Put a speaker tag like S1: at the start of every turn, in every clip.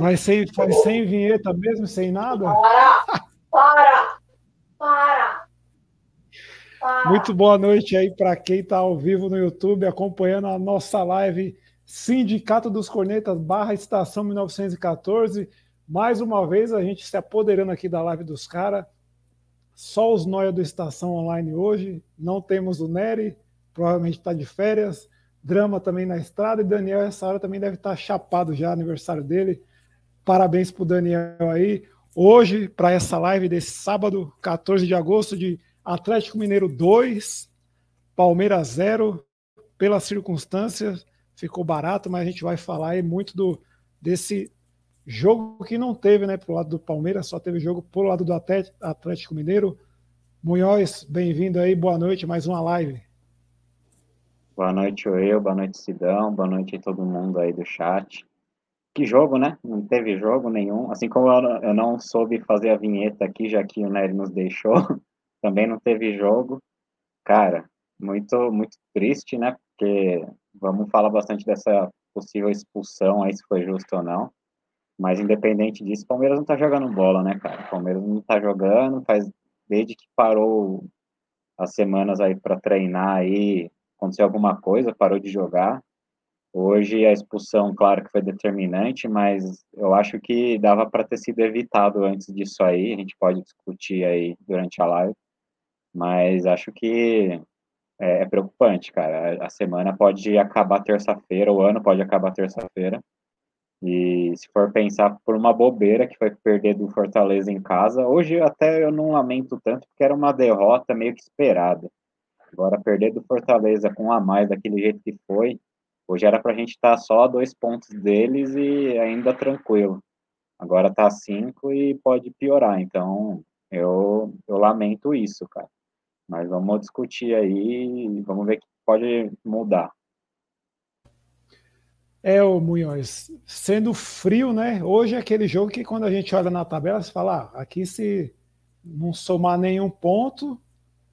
S1: Vai sem, sem vinheta mesmo, sem nada?
S2: Para! Para! Para!
S1: para. Muito boa noite aí para quem está ao vivo no YouTube acompanhando a nossa live Sindicato dos Cornetas barra Estação 1914. Mais uma vez a gente se apoderando aqui da live dos caras. Só os noia do Estação Online hoje. Não temos o Nery, provavelmente está de férias. Drama também na estrada. E Daniel, essa hora também deve estar tá chapado já, aniversário dele. Parabéns para o Daniel aí. Hoje, para essa live desse sábado, 14 de agosto, de Atlético Mineiro 2, Palmeiras 0. Pelas circunstâncias, ficou barato, mas a gente vai falar aí muito do, desse jogo que não teve, né, pro lado do Palmeiras, só teve jogo pro lado do Atlético Mineiro. Munhoz, bem-vindo aí, boa noite, mais uma live.
S3: Boa noite, eu, boa noite, Sidão, boa noite a todo mundo aí do chat. Que jogo, né? Não teve jogo nenhum. Assim como eu não soube fazer a vinheta aqui, já que o Nery nos deixou, também não teve jogo. Cara, muito, muito triste, né? Porque vamos falar bastante dessa possível expulsão aí, se foi justo ou não. Mas independente disso, o Palmeiras não tá jogando bola, né, cara? O Palmeiras não tá jogando, faz desde que parou as semanas aí para treinar aí, aconteceu alguma coisa, parou de jogar. Hoje a expulsão, claro que foi determinante, mas eu acho que dava para ter sido evitado antes disso aí. A gente pode discutir aí durante a live, mas acho que é, é preocupante, cara. A semana pode acabar terça-feira, o ano pode acabar terça-feira. E se for pensar por uma bobeira que foi perder do Fortaleza em casa, hoje até eu não lamento tanto, porque era uma derrota meio que esperada. Agora, perder do Fortaleza com a mais daquele jeito que foi, Hoje era para a gente estar tá só a dois pontos deles e ainda tranquilo. Agora está cinco e pode piorar. Então, eu, eu lamento isso, cara. Mas vamos discutir aí e vamos ver que pode mudar.
S1: É, o Munhoz, sendo frio, né? Hoje é aquele jogo que quando a gente olha na tabela, você fala, ah, aqui se não somar nenhum ponto,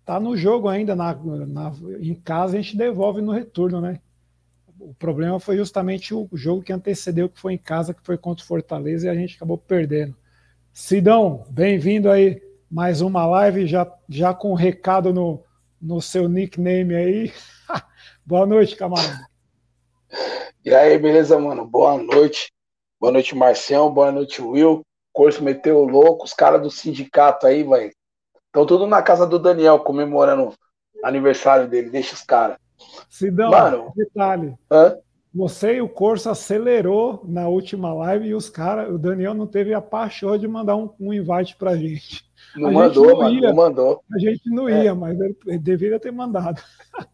S1: tá no jogo ainda. Na, na, em casa a gente devolve no retorno, né? O problema foi justamente o jogo que antecedeu, que foi em casa, que foi contra o Fortaleza, e a gente acabou perdendo. Sidão, bem-vindo aí, mais uma live, já, já com um recado no, no seu nickname aí. Boa noite, camarada.
S4: E aí, beleza, mano? Boa noite. Boa noite, Marcião. Boa noite, Will. Curso meteu louco. Os caras do sindicato aí, velho. Estão tudo na casa do Daniel comemorando aniversário dele. Deixa os caras.
S1: Sidão, Mano, detalhe. Hã? Você e o Corso acelerou na última live e os caras, o Daniel não teve a paixão de mandar um, um invite pra gente.
S4: Não a mandou, gente não mano, não mandou.
S1: A gente não é. ia, mas ele, deveria ter mandado.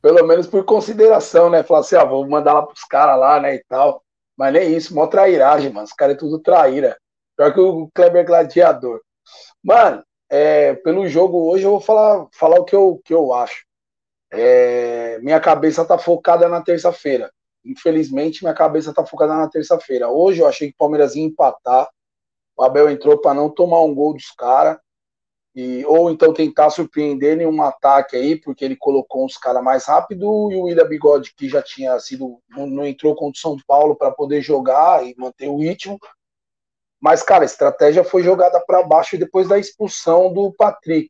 S4: Pelo menos por consideração, né? Falar assim, ó, vou mandar lá pros caras lá, né, e tal. Mas nem isso, mó trairagem, mano. Os caras é tudo traíra. Pior que o Kleber Gladiador. Mano, é, pelo jogo hoje eu vou falar, falar o que eu, que eu acho. É, minha cabeça tá focada na terça-feira. Infelizmente, minha cabeça tá focada na terça-feira. Hoje eu achei que o Palmeiras ia empatar. O Abel entrou para não tomar um gol dos caras. Ou então tentar surpreender em um ataque aí, porque ele colocou uns caras mais rápido e o William Bigode, que já tinha sido, não, não entrou contra o São Paulo para poder jogar e manter o ritmo. Mas, cara, a estratégia foi jogada para baixo depois da expulsão do Patrick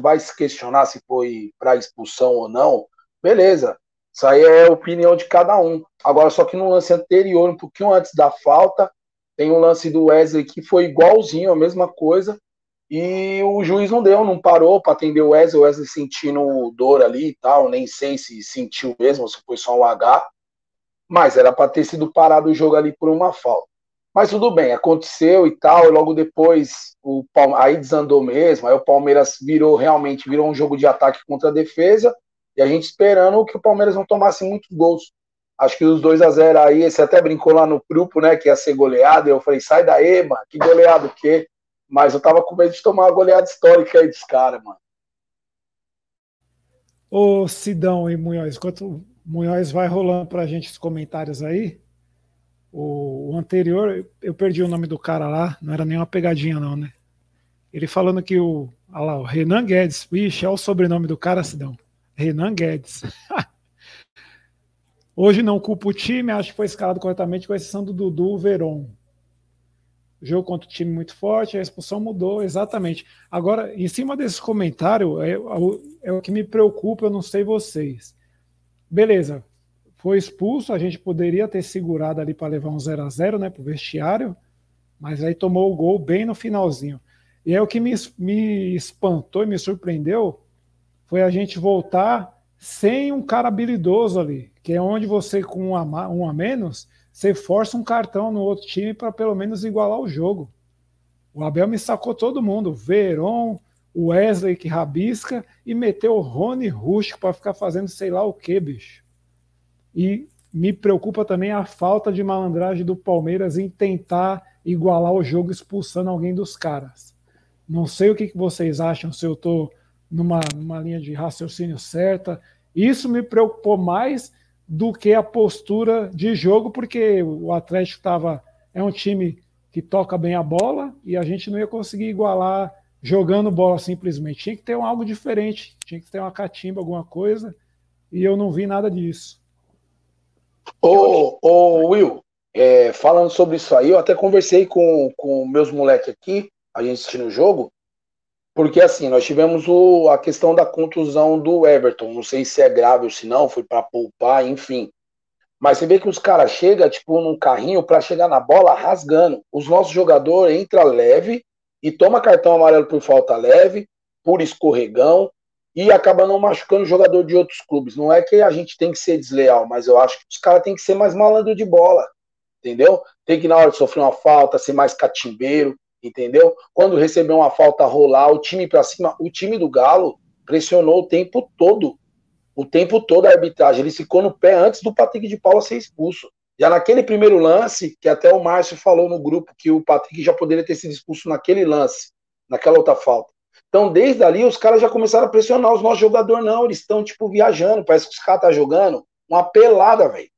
S4: vai se questionar se foi para expulsão ou não, beleza. Isso aí é a opinião de cada um. Agora, só que no lance anterior, um pouquinho antes da falta, tem um lance do Wesley que foi igualzinho, a mesma coisa, e o juiz não deu, não parou para atender o Wesley, o Wesley sentindo dor ali e tal, nem sei se sentiu mesmo, se foi só um H, mas era para ter sido parado o jogo ali por uma falta. Mas tudo bem, aconteceu e tal, e logo depois o aí desandou mesmo, aí o Palmeiras virou realmente virou um jogo de ataque contra a defesa, e a gente esperando que o Palmeiras não tomasse muitos gols. Acho que os 2 a 0 aí, você até brincou lá no grupo, né, que ia ser goleado, e eu falei, sai daí, mano, que goleado o quê? Mas eu tava com medo de tomar uma goleada histórica aí dos caras, mano.
S1: Ô Sidão e Munhoz, enquanto Munhoz vai rolando pra gente os comentários aí, o, o, anterior, eu perdi o nome do cara lá, não era nenhuma pegadinha, não, né? Ele falando que o. Olha lá, o Renan Guedes. Ixi, é o sobrenome do cara, Sidão. Renan Guedes. Hoje não culpo o time, acho que foi escalado corretamente, com exceção do Dudu Veron. Jogo contra o time muito forte, a expulsão mudou, exatamente. Agora, em cima desse comentário, é, é, é o que me preocupa, eu não sei vocês. Beleza, foi expulso, a gente poderia ter segurado ali para levar um 0 a 0 né, para o vestiário, mas aí tomou o gol bem no finalzinho. E aí o que me, me espantou e me surpreendeu foi a gente voltar sem um cara habilidoso ali, que é onde você, com um a, um a menos, você força um cartão no outro time para pelo menos igualar o jogo. O Abel me sacou todo mundo, Veron, Wesley que rabisca e meteu o Rony Rústico para ficar fazendo sei lá o que, bicho. E me preocupa também a falta de malandragem do Palmeiras em tentar igualar o jogo expulsando alguém dos caras. Não sei o que, vocês acham, se eu estou numa, numa linha de raciocínio certa. Isso me preocupou mais do que a postura de jogo, porque o Atlético estava. É um time que toca bem a bola e a gente não ia conseguir igualar jogando bola simplesmente. Tinha que ter um algo diferente, tinha que ter uma catimba, alguma coisa, e eu não vi nada disso.
S4: Ô, ô Will, é, falando sobre isso aí, eu até conversei com, com meus moleques aqui, a gente assistindo o jogo, porque assim, nós tivemos o, a questão da contusão do Everton. Não sei se é grave ou se não, foi para poupar, enfim. Mas você vê que os caras chegam, tipo, num carrinho para chegar na bola rasgando. Os nossos jogadores entra leve e toma cartão amarelo por falta leve, por escorregão, e acaba não machucando o jogador de outros clubes. Não é que a gente tem que ser desleal, mas eu acho que os caras têm que ser mais malandro de bola, entendeu? Tem que, na hora de sofrer uma falta, ser mais catimbeiro, entendeu? Quando recebeu uma falta rolar, o time para cima, o time do Galo pressionou o tempo todo. O tempo todo a arbitragem. Ele ficou no pé antes do Patrick de Paula ser expulso. Já naquele primeiro lance, que até o Márcio falou no grupo que o Patrick já poderia ter sido expulso naquele lance, naquela outra falta. Então, desde ali, os caras já começaram a pressionar os nossos jogadores. Não, eles estão, tipo, viajando. Parece que os caras estão tá jogando uma pelada, velho.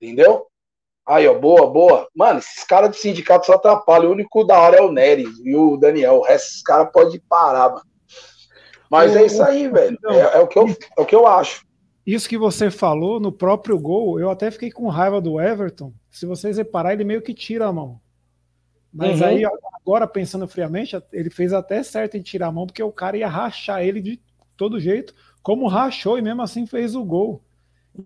S4: Entendeu? Aí, ó, boa, boa. Mano, esses caras do sindicato só atrapalham. O único da hora é o Nery e o Daniel. O resto, esses caras podem parar, mano. Mas é isso aí, velho. É, é, o que eu, é o que eu acho.
S1: Isso que você falou no próprio gol, eu até fiquei com raiva do Everton. Se vocês reparar, ele meio que tira a mão. Mas uhum. aí, agora pensando friamente, ele fez até certo em tirar a mão, porque o cara ia rachar ele de todo jeito, como rachou e mesmo assim fez o gol.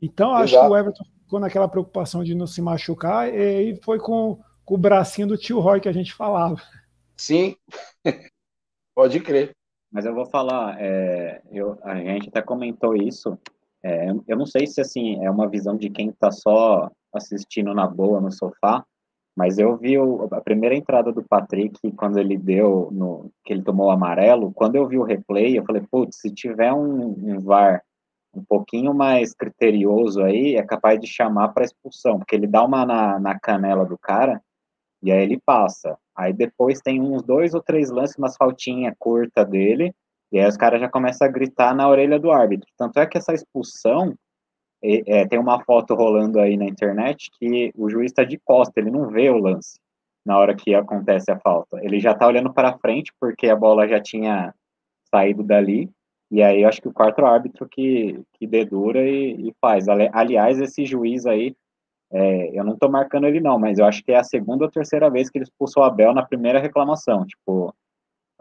S1: Então, acho Exato. que o Everton ficou naquela preocupação de não se machucar e foi com, com o bracinho do tio Roy que a gente falava.
S4: Sim, pode crer.
S3: Mas eu vou falar, é, eu, a gente até comentou isso. É, eu não sei se assim é uma visão de quem está só assistindo na boa no sofá, mas eu vi o, a primeira entrada do Patrick quando ele deu no que ele tomou o amarelo. Quando eu vi o replay, eu falei, putz, se tiver um, um VAR um pouquinho mais criterioso aí, é capaz de chamar para expulsão, porque ele dá uma na, na canela do cara e aí ele passa. Aí depois tem uns dois ou três lances, umas faltinha curta dele, e aí os caras já começam a gritar na orelha do árbitro. Tanto é que essa expulsão, é, tem uma foto rolando aí na internet que o juiz está de costa, ele não vê o lance na hora que acontece a falta. Ele já está olhando para frente porque a bola já tinha saído dali e aí eu acho que o quarto árbitro que, que dedura e, e faz. Aliás, esse juiz aí, é, eu não tô marcando ele não, mas eu acho que é a segunda ou terceira vez que ele expulsou o Abel na primeira reclamação. Tipo,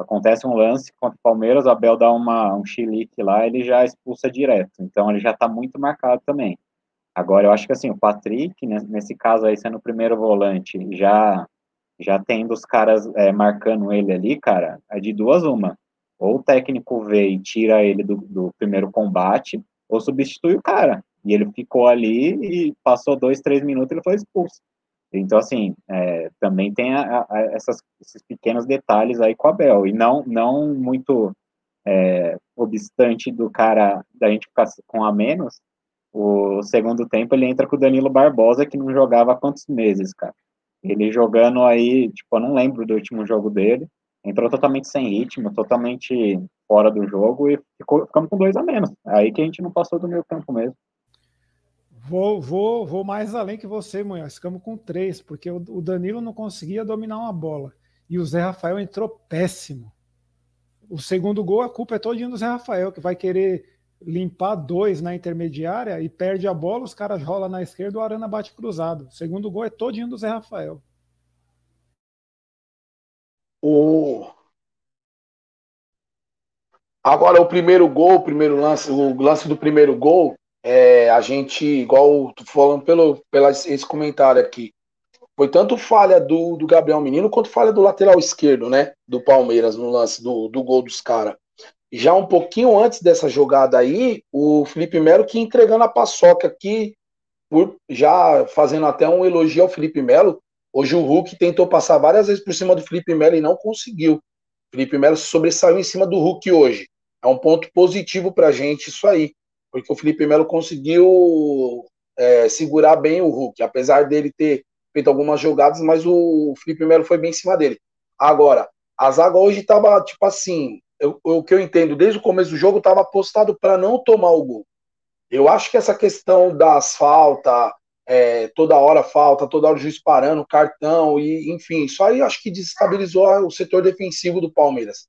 S3: acontece um lance contra o Palmeiras, o Abel dá uma, um chilique lá, ele já expulsa direto. Então ele já tá muito marcado também. Agora, eu acho que assim, o Patrick, né, nesse caso aí, sendo o primeiro volante, já já tendo os caras é, marcando ele ali, cara, é de duas uma ou o técnico vê e tira ele do, do primeiro combate, ou substitui o cara. E ele ficou ali e passou dois, três minutos ele foi expulso. Então, assim, é, também tem a, a, essas, esses pequenos detalhes aí com a Bel. E não, não muito é, obstante do cara, da gente ficar com a menos, o segundo tempo ele entra com o Danilo Barbosa, que não jogava há quantos meses, cara. Ele jogando aí, tipo, eu não lembro do último jogo dele, entrou totalmente sem ritmo, totalmente fora do jogo e ficou, ficamos com dois a menos. Aí que a gente não passou do meio campo mesmo.
S1: Vou, vou, vou mais além que você, Munhoz. Ficamos com três, porque o Danilo não conseguia dominar uma bola. E o Zé Rafael entrou péssimo. O segundo gol, a culpa é todinha do Zé Rafael, que vai querer limpar dois na intermediária e perde a bola, os caras rolam na esquerda, o Arana bate cruzado. O segundo gol é todinho do Zé Rafael.
S4: O... Agora, o primeiro gol, o primeiro lance, o lance do primeiro gol, é, a gente, igual falando pelo, pelo esse comentário aqui, foi tanto falha do, do Gabriel Menino quanto falha do lateral esquerdo, né? Do Palmeiras no lance do, do gol dos caras. Já um pouquinho antes dessa jogada aí, o Felipe Melo que entregando a paçoca aqui, já fazendo até um elogio ao Felipe Melo. Hoje o Hulk tentou passar várias vezes por cima do Felipe Melo e não conseguiu. Felipe Melo sobressaiu em cima do Hulk hoje. É um ponto positivo pra gente isso aí, porque o Felipe Melo conseguiu é, segurar bem o Hulk, apesar dele ter feito algumas jogadas, mas o Felipe Melo foi bem em cima dele. Agora, a zaga hoje tava tipo assim, o que eu entendo, desde o começo do jogo, estava apostado para não tomar o gol. Eu acho que essa questão das faltas, é, toda hora falta, toda hora o juiz parando, cartão, e enfim, isso aí acho que desestabilizou o setor defensivo do Palmeiras.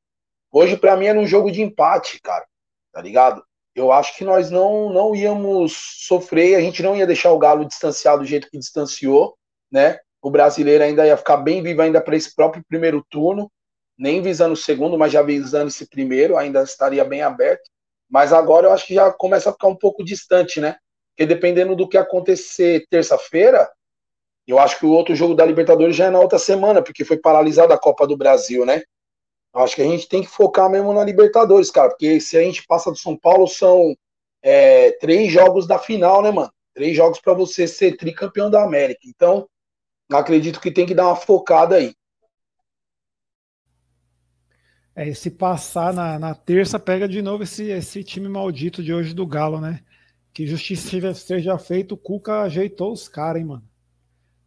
S4: Hoje, para mim, era um jogo de empate, cara, tá ligado? Eu acho que nós não, não íamos sofrer, a gente não ia deixar o Galo distanciar do jeito que distanciou, né? O brasileiro ainda ia ficar bem vivo ainda para esse próprio primeiro turno nem visando o segundo, mas já visando esse primeiro, ainda estaria bem aberto. Mas agora eu acho que já começa a ficar um pouco distante, né? Porque dependendo do que acontecer terça-feira, eu acho que o outro jogo da Libertadores já é na outra semana, porque foi paralisada a Copa do Brasil, né? Acho que a gente tem que focar mesmo na Libertadores, cara, porque se a gente passa do São Paulo, são é, três jogos da final, né, mano? Três jogos para você ser tricampeão da América. Então, acredito que tem que dar uma focada aí.
S1: É, se passar na, na terça, pega de novo esse, esse time maldito de hoje do Galo, né? Que justiça seja feita, o Cuca ajeitou os caras, hein, mano.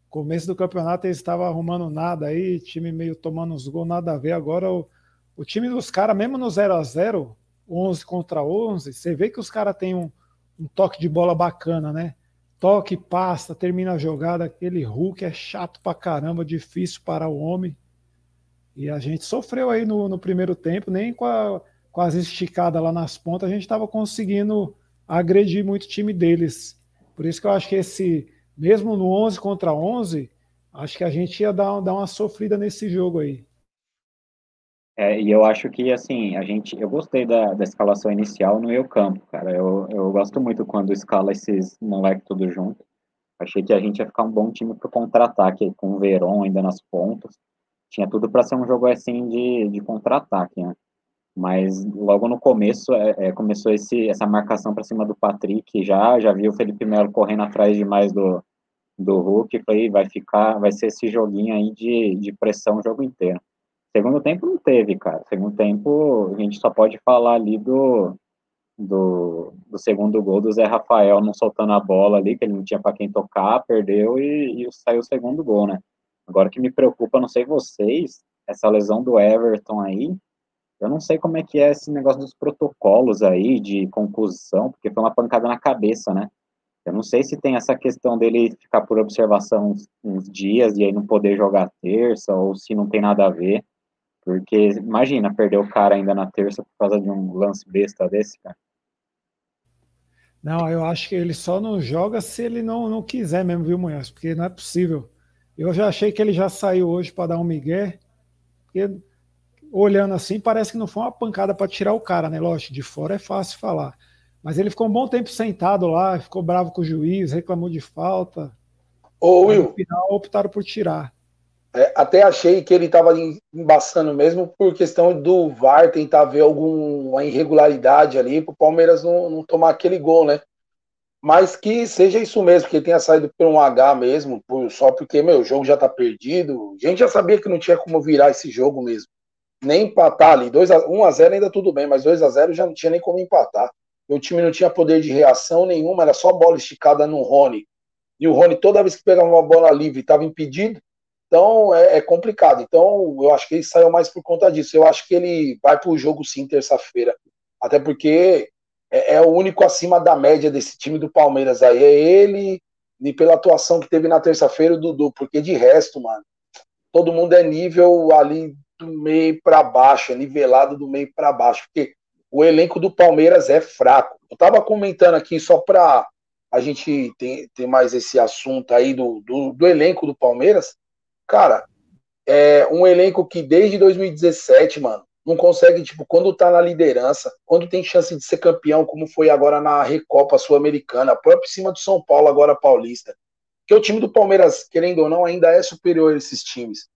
S1: Começo do campeonato eles estavam arrumando nada aí, time meio tomando uns gols, nada a ver. Agora o, o time dos caras, mesmo no 0 a 0 11 contra 11, você vê que os caras têm um, um toque de bola bacana, né? Toque, passa, termina a jogada. Aquele Hulk é chato pra caramba, difícil para o homem. E a gente sofreu aí no, no primeiro tempo, nem com, a, as esticadas lá nas pontas a gente estava conseguindo agredir muito o time deles. Por isso que eu acho que esse, mesmo no 11 contra 11, acho que a gente ia dar, dar uma sofrida nesse jogo aí.
S3: É, e eu acho que, assim, a gente, eu gostei da, da escalação inicial no meio campo, cara. Eu, eu gosto muito quando escala esses moleques tudo junto. Achei que a gente ia ficar um bom time para contra-ataque, com o Verón ainda nas pontas tinha tudo para ser um jogo assim de, de contra-ataque, né? Mas logo no começo é, é, começou esse, essa marcação para cima do Patrick, já já viu o Felipe Melo correndo atrás demais do, do Hulk, falei, vai ficar, vai ser esse joguinho aí de, de pressão o jogo inteiro. Segundo tempo não teve, cara. Segundo tempo a gente só pode falar ali do, do, do segundo gol do Zé Rafael não soltando a bola ali, que ele não tinha para quem tocar, perdeu e, e saiu o segundo gol, né? Agora que me preocupa, não sei vocês, essa lesão do Everton aí, eu não sei como é que é esse negócio dos protocolos aí de conclusão, porque foi uma pancada na cabeça, né? Eu não sei se tem essa questão dele ficar por observação uns, uns dias e aí não poder jogar terça, ou se não tem nada a ver. Porque, imagina, perder o cara ainda na terça por causa de um lance besta desse, cara.
S1: Não, eu acho que ele só não joga se ele não, não quiser mesmo, viu, Munhoz? Porque não é possível. Eu já achei que ele já saiu hoje para dar um migué, porque olhando assim, parece que não foi uma pancada para tirar o cara, né? Lógico, de fora é fácil falar. Mas ele ficou um bom tempo sentado lá, ficou bravo com o juiz, reclamou de falta.
S4: Ô, Will.
S1: No final optaram por tirar.
S4: É, até achei que ele estava embaçando mesmo por questão do VAR tentar ver alguma irregularidade ali, para o Palmeiras não, não tomar aquele gol, né? mas que seja isso mesmo, que tenha saído por um H mesmo, por, só porque, meu, o jogo já tá perdido. A gente já sabia que não tinha como virar esse jogo mesmo. Nem empatar ali. 2 a, 1 a 0 ainda tudo bem, mas 2 a 0 já não tinha nem como empatar. O time não tinha poder de reação nenhuma, era só bola esticada no Rony. E o Rony, toda vez que pegava uma bola livre, estava impedido. Então é, é, complicado. Então eu acho que ele saiu mais por conta disso. Eu acho que ele vai para o jogo sim, terça-feira. Até porque é, é, o único acima da média desse time do Palmeiras aí. É ele, e pela atuação que teve na terça-feira, o Dudu, porque de resto, mano, todo mundo é nível ali do meio para baixo, é nivelado do meio para baixo. Porque o elenco do Palmeiras é fraco. Eu tava comentando aqui só para a gente ter, ter mais esse assunto aí do, do, do elenco do Palmeiras. Cara, é um elenco que desde 2017, mano, não consegue, tipo, quando tá na liderança, quando tem chance de ser campeão, como foi agora na Recopa Sul-Americana, próprio cima do São Paulo, agora paulista. Que o time do Palmeiras, querendo ou não, ainda é superior a esses times.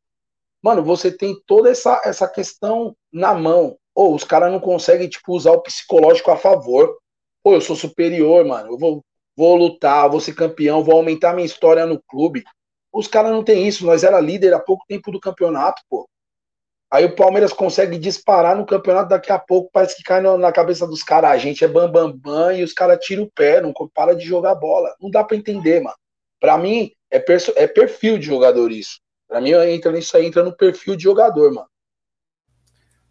S4: Mano, você tem toda essa, essa questão na mão. Ou os caras não conseguem, tipo, usar o psicológico a favor. Pô, eu sou superior, mano. Eu vou, vou lutar, vou ser campeão, vou aumentar minha história no clube. Os caras não tem isso. Nós era líder há pouco tempo do campeonato, pô. Aí o Palmeiras consegue disparar no campeonato, daqui a pouco parece que cai na cabeça dos caras. A gente é bambambam bam, bam, e os caras tiram o pé, não para de jogar bola. Não dá para entender, mano. Para mim, é, é perfil de jogador isso. Para mim, entra nisso aí, entra no perfil de jogador, mano.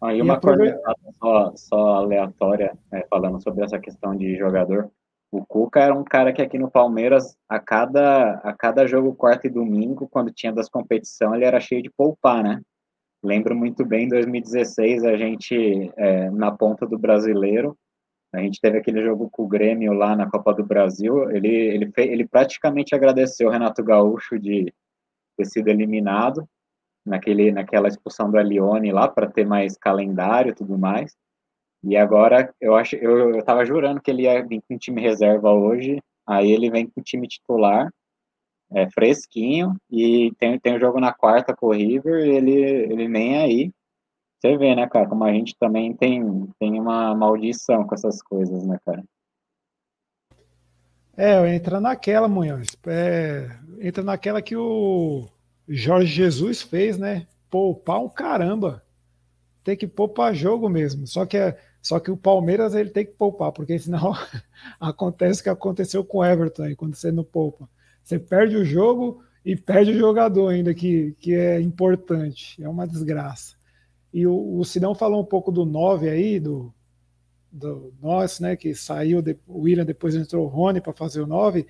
S3: Aí uma coisa só, só aleatória, né, falando sobre essa questão de jogador. O Cuca era um cara que aqui no Palmeiras, a cada, a cada jogo quarto e domingo, quando tinha das competições, ele era cheio de poupar, né? Lembro muito bem, em 2016, a gente, é, na ponta do brasileiro, a gente teve aquele jogo com o Grêmio lá na Copa do Brasil, ele, ele, ele praticamente agradeceu o Renato Gaúcho de ter sido eliminado, naquele, naquela expulsão do Alione lá, para ter mais calendário e tudo mais, e agora, eu acho, eu, eu tava jurando que ele ia vir com time reserva hoje, aí ele vem com time titular, é, fresquinho, e tem, tem o jogo na quarta com o River, ele, ele nem é aí. Você vê, né, cara, como a gente também tem, tem uma maldição com essas coisas, né, cara?
S1: É, entra naquela, Munhoz. É, entra naquela que o Jorge Jesus fez, né? Poupar um caramba. Tem que poupar jogo mesmo. Só que, é, só que o Palmeiras ele tem que poupar, porque senão acontece o que aconteceu com o Everton aí, quando você não poupa. Você perde o jogo e perde o jogador ainda, que, que é importante. É uma desgraça. E o, o Sidão falou um pouco do 9 aí, do, do nosso, né, que saiu, de, o William depois entrou o Rony para fazer o 9,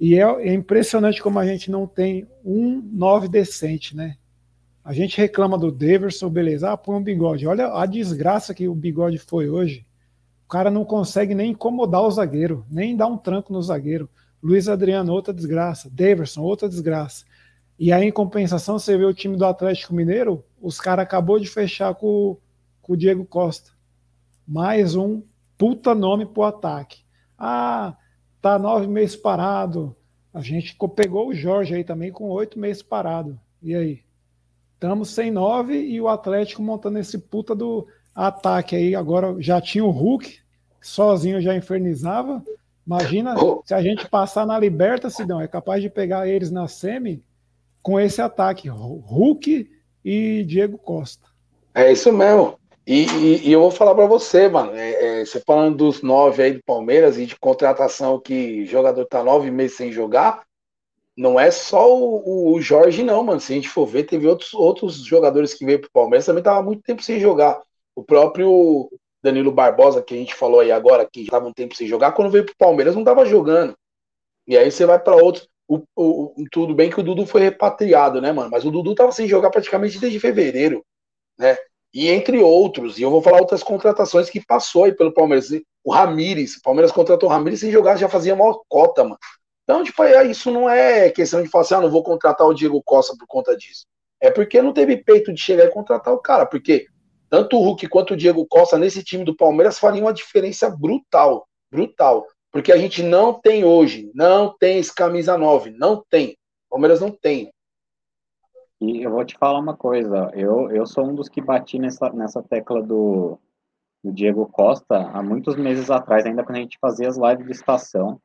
S1: e é, é, impressionante como a gente não tem um 9 decente, né? A gente reclama do Deverson, beleza, ah, põe um bigode. Olha a desgraça que o bigode foi hoje. O cara não consegue nem incomodar o zagueiro, nem dar um tranco no zagueiro. Luiz Adriano, outra desgraça. Daverson, outra desgraça. E aí, em compensação, você vê o time do Atlético Mineiro, os caras acabou de fechar com, com o Diego Costa. Mais um puta nome pro ataque. Ah, tá nove meses parado. A gente pegou o Jorge aí também com oito meses parado. E aí? Estamos sem nove e o Atlético montando esse puta do ataque aí. Agora já tinha o Hulk, sozinho já infernizava. Imagina oh. se a gente passar na Liberta, Sidão, é capaz de pegar eles na semi com esse ataque, Hulk e Diego Costa.
S4: É isso mesmo. E, e, e eu vou falar para você, mano. É, é, você falando dos nove aí do Palmeiras e de contratação que jogador tá nove meses sem jogar, não é só o, o, Jorge, não, mano. Se a gente for ver, teve outros, outros jogadores que veio pro Palmeiras também tava muito tempo sem jogar. O próprio Danilo Barbosa, que a gente falou aí agora, que estava um tempo sem jogar, quando veio pro Palmeiras não estava jogando. E aí você vai para outros. O, o, tudo bem que o Dudu foi repatriado, né, mano? Mas o Dudu tava sem jogar praticamente desde fevereiro, né? E entre outros, e eu vou falar outras contratações que passou aí pelo Palmeiras. O Ramires, o Palmeiras contratou o Ramires sem jogar, já fazia maior cota, mano. Então, tipo, isso não é questão de falar assim, ah, não vou contratar o Diego Costa por conta disso. É porque não teve peito de chegar e contratar o cara, porque tanto o Hulk quanto o Diego Costa nesse time do Palmeiras fariam uma diferença brutal, brutal. Porque a gente não tem hoje, não tem esse camisa 9, não tem. Palmeiras não tem.
S3: E eu vou te falar uma coisa, eu, eu sou um dos que bati nessa, nessa tecla do, do Diego Costa há muitos meses atrás, ainda quando a gente fazia as lives de estação.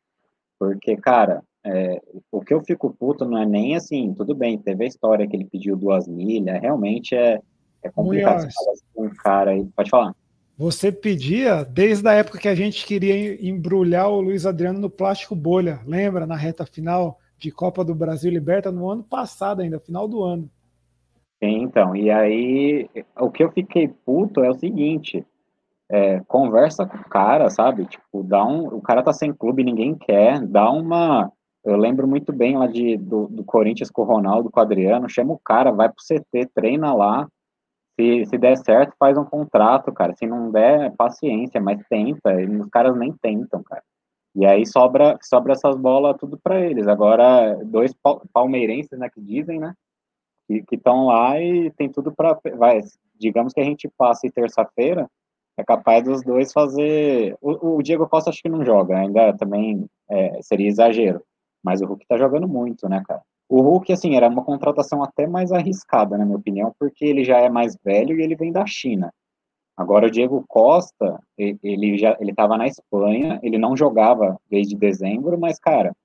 S3: Porque, cara, é, o que eu fico puto não é nem assim, tudo bem, teve a história que ele pediu duas milhas, realmente é, é complicado Munhoz. falar com um cara aí. Pode falar.
S1: Você pedia desde a época que a gente queria embrulhar o Luiz Adriano no plástico bolha, lembra? Na reta final de Copa do Brasil Liberta no ano passado ainda, final do ano.
S3: Sim, então, e aí o que eu fiquei puto é o seguinte, é, conversa com o cara, sabe? Tipo, dá um, o cara tá sem clube, ninguém quer, dá uma, eu lembro muito bem lá de, do, do Corinthians com o Ronaldo, com o Adriano, chama o cara, vai pro CT, treina lá, Se, se der certo, faz um contrato, cara. Se não der, paciência, mas tenta. E os caras nem tentam, cara. E aí sobra, sobra essas bolas tudo para eles. Agora, dois palmeirenses, né, que dizem, né? Que estão lá e tem tudo para. Vai, digamos que a gente passe terça-feira, é capaz dos dois fazer. O, o, Diego Costa acho que não joga, ainda também é, seria exagero. Mas o Hulk tá jogando muito, né, cara? O Hulk, assim, era uma contratação até mais arriscada, na minha opinião, porque ele já é mais velho e ele vem da China. Agora, o Diego Costa, ele já ele estava na Espanha, ele não jogava desde dezembro, mas, cara,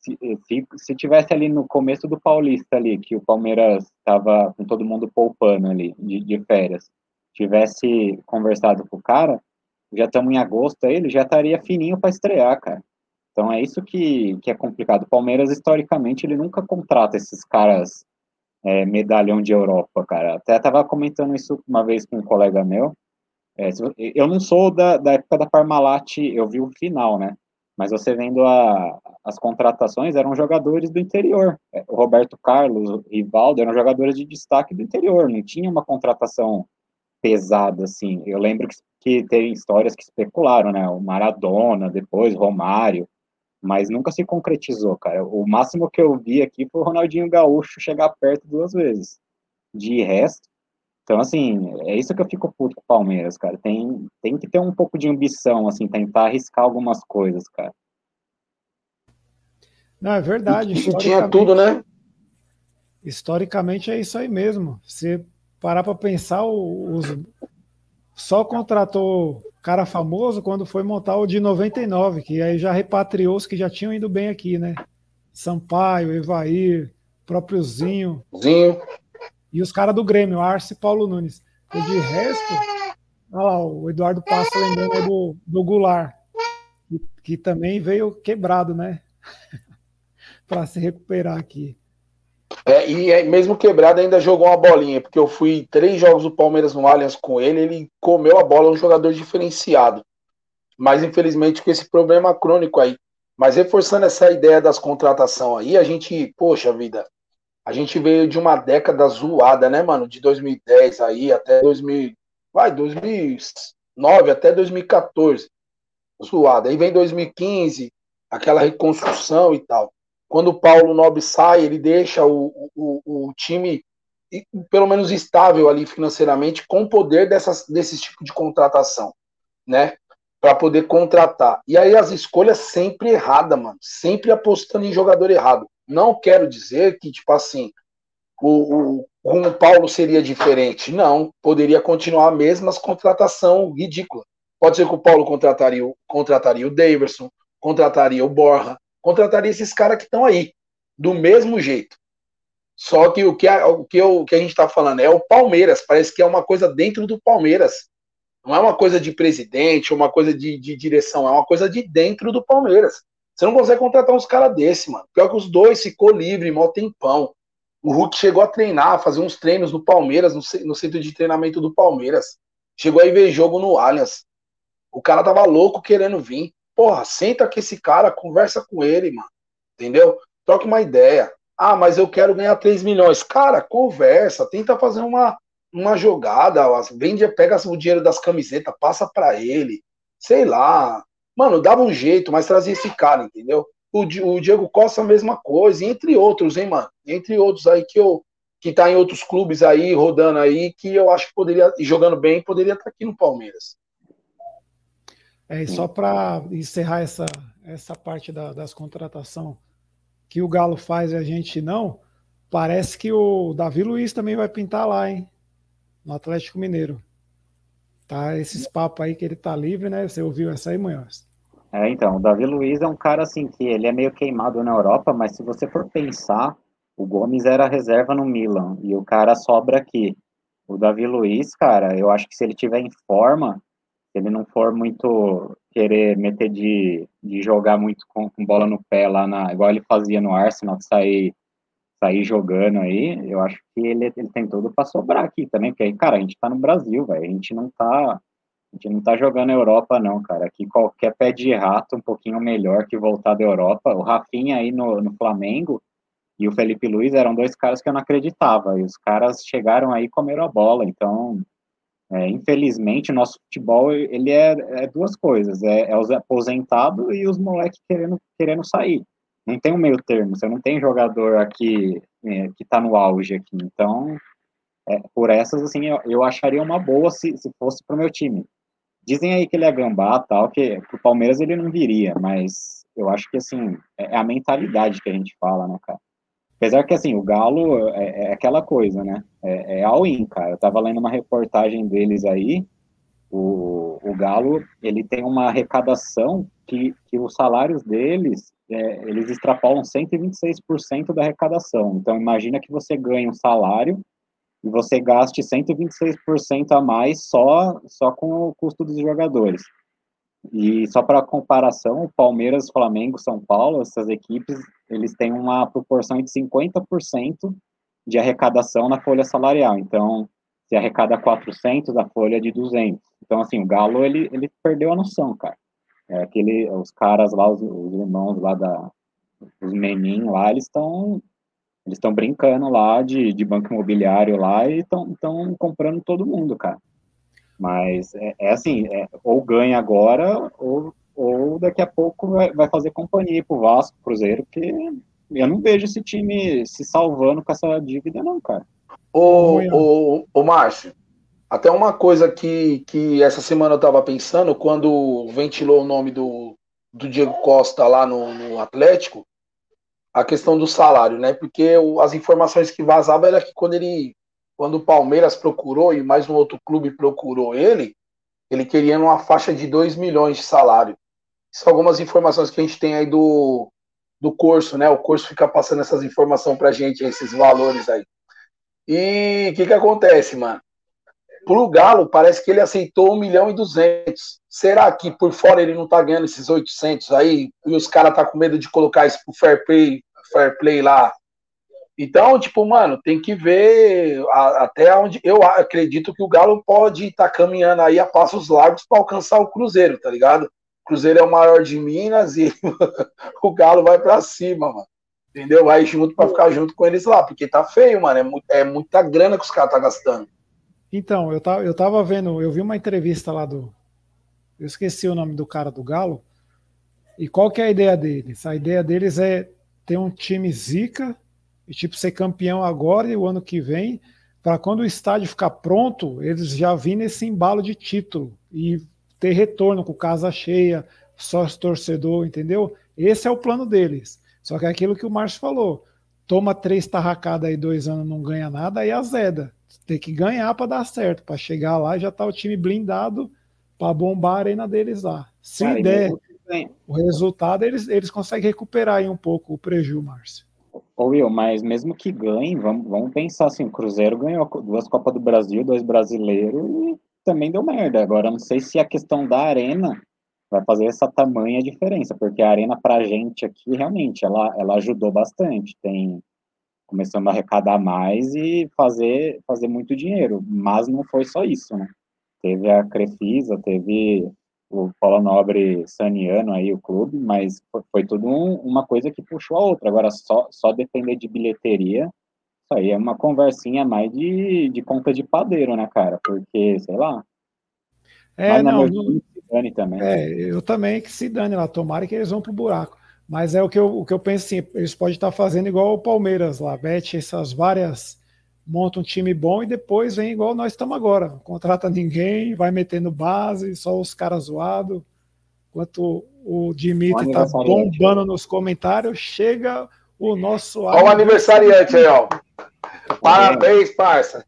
S3: se, se, se tivesse ali no começo do Paulista ali, que o Palmeiras estava com todo mundo poupando ali, de, de férias, tivesse conversado com o cara, já estamos em agosto, ele já estaria fininho para estrear, cara. Então é isso que, que é complicado. O Palmeiras, historicamente, ele nunca contrata esses caras é, medalhão de Europa, cara. Até estava comentando isso uma vez com um colega meu. É, eu não sou da, da época da Parmalat, eu vi o final, né? Mas você vendo a, as contratações, eram jogadores do interior. É, o Roberto Carlos, o Rivaldo, eram jogadores de destaque do interior. Não tinha uma contratação pesada, assim. Eu lembro que, que tem histórias que especularam, né? O Maradona, depois Romário mas nunca se concretizou, cara. O máximo que eu vi aqui foi o Ronaldinho Gaúcho chegar perto duas vezes. De resto, então, assim, é isso que eu fico puto com o Palmeiras, cara. Tem, tem que ter um pouco de ambição, assim, tentar arriscar algumas coisas, cara.
S1: Não, é verdade.
S4: Tinha tudo, né?
S1: Historicamente é isso aí mesmo. Se parar para pensar, os, só contratou cara famoso quando foi montar o de 99, que aí já repatriou os que já tinham ido bem aqui, né? Sampaio, Evair, próprio Zinho.
S4: Zinho.
S1: E os caras do Grêmio, Arce e Paulo Nunes. E de resto, olha lá, o Eduardo Passa lembrando do, do Goulart, que, que também veio quebrado, né? para se recuperar aqui.
S4: É, e mesmo quebrado ainda jogou uma bolinha, porque eu fui três jogos do Palmeiras no Allianz com ele, ele comeu a bola, um jogador diferenciado. Mas infelizmente com esse problema crônico aí. Mas reforçando essa ideia das contratações aí, a gente, poxa vida, a gente veio de uma década zoada, né, mano? De 2010 aí até 2000, vai, 2009 até 2014. Zoada. Aí vem 2015, aquela reconstrução e tal quando o Paulo Nobre sai, ele deixa o, o, o time pelo menos estável ali financeiramente, com o poder dessas, desse tipo de contratação, né? Para poder contratar. E aí as escolhas sempre erradas, mano. Sempre apostando em jogador errado. Não quero dizer que, tipo assim, o, o, com o Paulo seria diferente. Não, poderia continuar a mesma contratação ridícula. Pode ser que o Paulo contrataria, contrataria o Daverson, contrataria o Borja, contrataria esses caras que estão aí, do mesmo jeito. Só que o que a, o que, eu, o que a gente está falando é o Palmeiras, parece que é uma coisa dentro do Palmeiras. Não é uma coisa de presidente, uma coisa de, de direção, é uma coisa de dentro do Palmeiras. Você não consegue contratar uns caras desse, mano. Pior que os dois ficou livre, mó tempão. O Hulk chegou a treinar, fazer uns treinos no Palmeiras, no, no centro de treinamento do Palmeiras. Chegou a ir ver jogo no Allianz. O cara tava louco querendo vir. Porra, senta com esse cara, conversa com ele, mano. Entendeu? Troca uma ideia. Ah, mas eu quero ganhar 3 milhões. Cara, conversa, tenta fazer uma, uma jogada. Vende, pega o dinheiro das camisetas, passa para ele. Sei lá. Mano, dava um jeito, mas trazia esse cara, entendeu? O, o Diego Costa, a mesma coisa, entre outros, hein, mano? Entre outros aí que eu. Que tá em outros clubes aí, rodando aí, que eu acho que poderia, jogando bem, poderia estar tá aqui no Palmeiras.
S1: É, e só para encerrar essa, essa parte da, das contratações que o Galo faz e a gente não, parece que o Davi Luiz também vai pintar lá, hein? No Atlético Mineiro. Tá esses papos aí que ele tá livre, né? Você ouviu essa aí, Munhoz?
S3: É, então, o Davi Luiz é um cara assim que ele é meio queimado na Europa, mas se você for pensar, o Gomes era reserva no Milan e o cara sobra aqui. O Davi Luiz, cara, eu acho que se ele tiver em forma, ele não for muito querer meter de, de jogar muito com, com, bola no pé lá na igual ele fazia no Arsenal, sair sair jogando aí, eu acho que ele, ele tem tudo para sobrar aqui também, porque aí, cara, a gente tá no Brasil, velho, a gente não tá a gente não tá jogando na Europa não, cara. Aqui qualquer pé de rato um pouquinho melhor que voltar da Europa. O Rafinha aí no, no Flamengo, e o Felipe Luiz eram dois caras que eu não acreditava, e os caras chegaram aí e comeram a bola, então, é, infelizmente, o nosso futebol, ele é, é duas coisas, é, é os aposentados e os moleques querendo, querendo sair, não tem um meio termo, você não tem jogador aqui é, que está no auge aqui, então, é, por essas, assim, eu, eu acharia uma boa se, se fosse para o meu time. Dizem aí que ele é gambá, tal, que o Palmeiras ele não viria, mas eu acho que, assim, é, é a mentalidade que a gente fala, né, cara? Apesar que, assim, o Galo é, é aquela coisa, né? É, é all-in, cara. Eu tava lendo uma reportagem deles aí, o, o Galo, ele tem uma arrecadação que, que os salários deles, é, eles extrapolam 126% da arrecadação. Então, imagina que você ganha um salário e você gaste 126% a mais só, só com o custo dos jogadores. E só para comparação, o Palmeiras, Flamengo, São Paulo, essas equipes, eles têm uma proporção de 50% de arrecadação na folha salarial. Então, se arrecada 400, a folha é de 200. Então, assim, o Galo, ele, ele perdeu a noção, cara. É aquele, os caras lá, os, os irmãos lá da, os menin lá, eles estão eles estão brincando lá de, de banco imobiliário lá e estão comprando todo mundo, cara. Mas é, é assim, é, ou ganha agora, ou, ou daqui a pouco vai, fazer companhia pro Vasco, Cruzeiro, porque eu não vejo esse time se salvando com essa dívida, não, cara.
S4: Ô, ô, ô Márcio, até uma coisa que, que essa semana eu tava pensando, quando ventilou o nome do, do Diego Costa lá no, no Atlético, a questão do salário, né? Porque o, as informações que vazavam era que quando ele quando o Palmeiras procurou e mais um outro clube procurou ele, ele queria uma faixa de 2 milhões de salário. São algumas informações que a gente tem aí do, do curso, né? O curso fica passando essas informações pra gente, esses valores aí. E o que que acontece, mano? Pro Galo, parece que ele aceitou 1 milhão e 200. Será que por fora ele não tá ganhando esses 800 aí? E os caras tá com medo de colocar isso pro fair play, fair play lá então, tipo, mano, tem que ver até onde eu acredito que o Galo pode estar tá caminhando aí a passos largos para alcançar o Cruzeiro, tá ligado? Cruzeiro é o maior de Minas e o Galo vai para cima, mano. Entendeu? Vai junto para ficar junto com eles lá, porque tá feio, mano. É, é muita grana que os caras tá gastando.
S1: Então, eu tava, eu tava vendo, eu vi uma entrevista lá do. Eu esqueci o nome do cara do Galo. E qual que é a ideia deles? A ideia deles é ter um time zica e tipo ser campeão agora e o ano que vem, para quando o estádio ficar pronto, eles já virem nesse embalo de título e ter retorno com casa cheia, sócio torcedor, entendeu? Esse é o plano deles. Só que é aquilo que o Márcio falou. Toma três tarracadas aí, dois anos, não ganha nada, aí azeda. Tem que ganhar para dar certo, para chegar lá já tá o time blindado para bombar a arena deles lá. Se Cara, der o resultado, eles, eles conseguem recuperar aí um pouco o prejuízo, Márcio.
S3: Ô Will, mas mesmo que ganhe, vamos, vamos pensar assim, o Cruzeiro ganhou duas Copas do Brasil, dois brasileiros e também deu merda. Agora, não sei se a questão da arena vai fazer essa tamanha diferença, porque a arena pra gente aqui, realmente, ela, ela ajudou bastante, tem começando a arrecadar mais e fazer, fazer muito dinheiro, mas não foi só isso, né? Teve a Crefisa, teve o Paulo Nobre Saniano aí, o clube, mas foi, foi tudo um, uma coisa que puxou a outra. Agora, só, só depender de bilheteria, isso aí é uma conversinha mais de, de conta de padeiro, né, cara? Porque, sei lá.
S1: É, não, não dane também. É, eu também que se dane lá, tomara que eles vão pro buraco. Mas é o que eu, o que eu penso assim, eles podem estar fazendo igual o Palmeiras lá, bete essas várias monta um time bom e depois vem igual nós estamos agora. Contrata ninguém, vai metendo base, só os caras zoados. Enquanto o Dimitri tá bombando nos comentários, chega o nosso.
S4: Olha o aniversariante aí, ó. Parabéns, parça.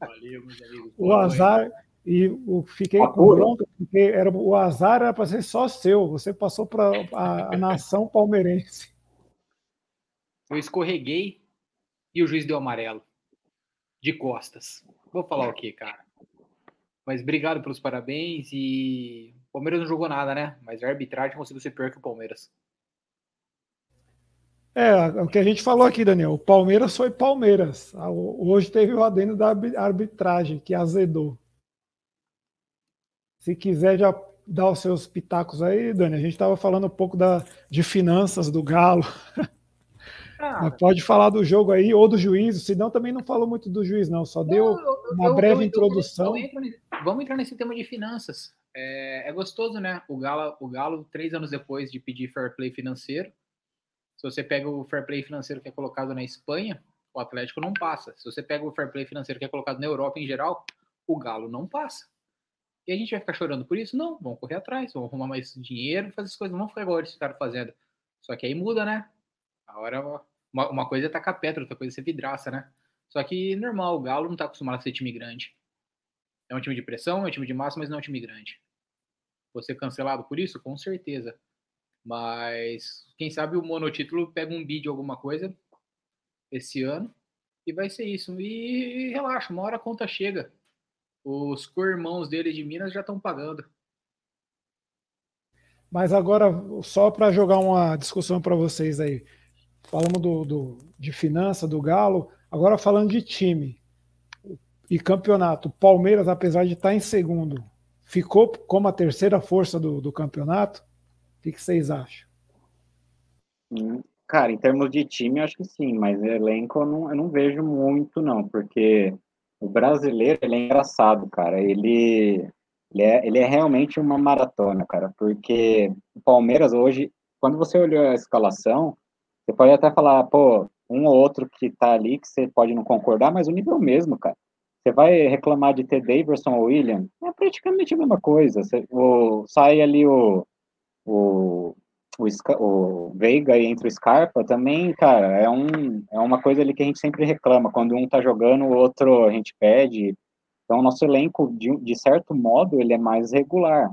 S4: Valeu,
S1: meus amigos. O azar. E o, fiquei com bronca, porque era, o azar era para ser só seu. Você passou para a, a nação palmeirense.
S5: Eu escorreguei e o juiz deu amarelo de costas. Vou falar o quê, cara? Mas obrigado pelos parabéns e o Palmeiras não jogou nada, né? Mas a arbitragem conseguiu ser pior que o Palmeiras.
S1: É, o que a gente falou aqui, Daniel. O Palmeiras foi Palmeiras. Hoje teve o adendo da arbitragem que azedou. Se quiser já dar os seus pitacos aí, Dani. A gente estava falando um pouco da, de finanças do Galo. Ah, pode falar do jogo aí ou do juiz, senão também não falou muito do juiz, não. Só deu uma eu, breve eu, introdução.
S5: vamos entrar nesse tema de finanças. É, é, gostoso, né? O Galo, o Galo, três anos depois de pedir fair play financeiro, se você pega o fair play financeiro que é colocado na Espanha, o Atlético não passa. Se você pega o fair play financeiro que é colocado na Europa em geral, o Galo não passa. E a gente vai ficar chorando por isso? Não, vamos correr atrás, vamos arrumar mais dinheiro, fazer as coisas, não vamos ficar igual eles ficaram fazendo. Só que aí muda, né? A hora, uma, uma coisa é tacar pedra, outra coisa é ser vidraça, né? Só que normal, o Galo não tá acostumado a ser time grande. É um time de pressão, é um time de massa, mas não é um time grande. Você cancelado por isso? Com certeza. Mas quem sabe o monotítulo pega um bid alguma coisa esse ano e vai ser isso. E relaxa, uma hora a conta chega. Os co-irmãos dele de Minas já estão pagando.
S1: Mas agora, só para jogar uma discussão para vocês aí. Falamos do, do, de finança, do Galo. Agora falando de time e campeonato. Palmeiras, apesar de estar tá em segundo, ficou como a terceira força do, do campeonato. O que, vocês acham?
S3: Hum, cara, em termos de time, acho que sim, mas elenco eu não, eu não vejo muito, não, porque o brasileiro ele é engraçado, cara. Ele, ele, é, ele é realmente uma maratona, cara, porque o Palmeiras hoje, quando você olhou a escalação, você pode até falar, pô, um ou outro que tá ali que você pode não concordar, mas o nível mesmo, cara. Você vai reclamar de ter Daverson ou William, é praticamente a mesma coisa. Você, o, sai ali o, o, o, o Veiga e entra o Scarpa também, cara, é, um, é uma coisa ali que a gente sempre reclama. Quando um tá jogando, o outro a gente pede. Então, o nosso elenco, de, de certo modo, ele é mais regular.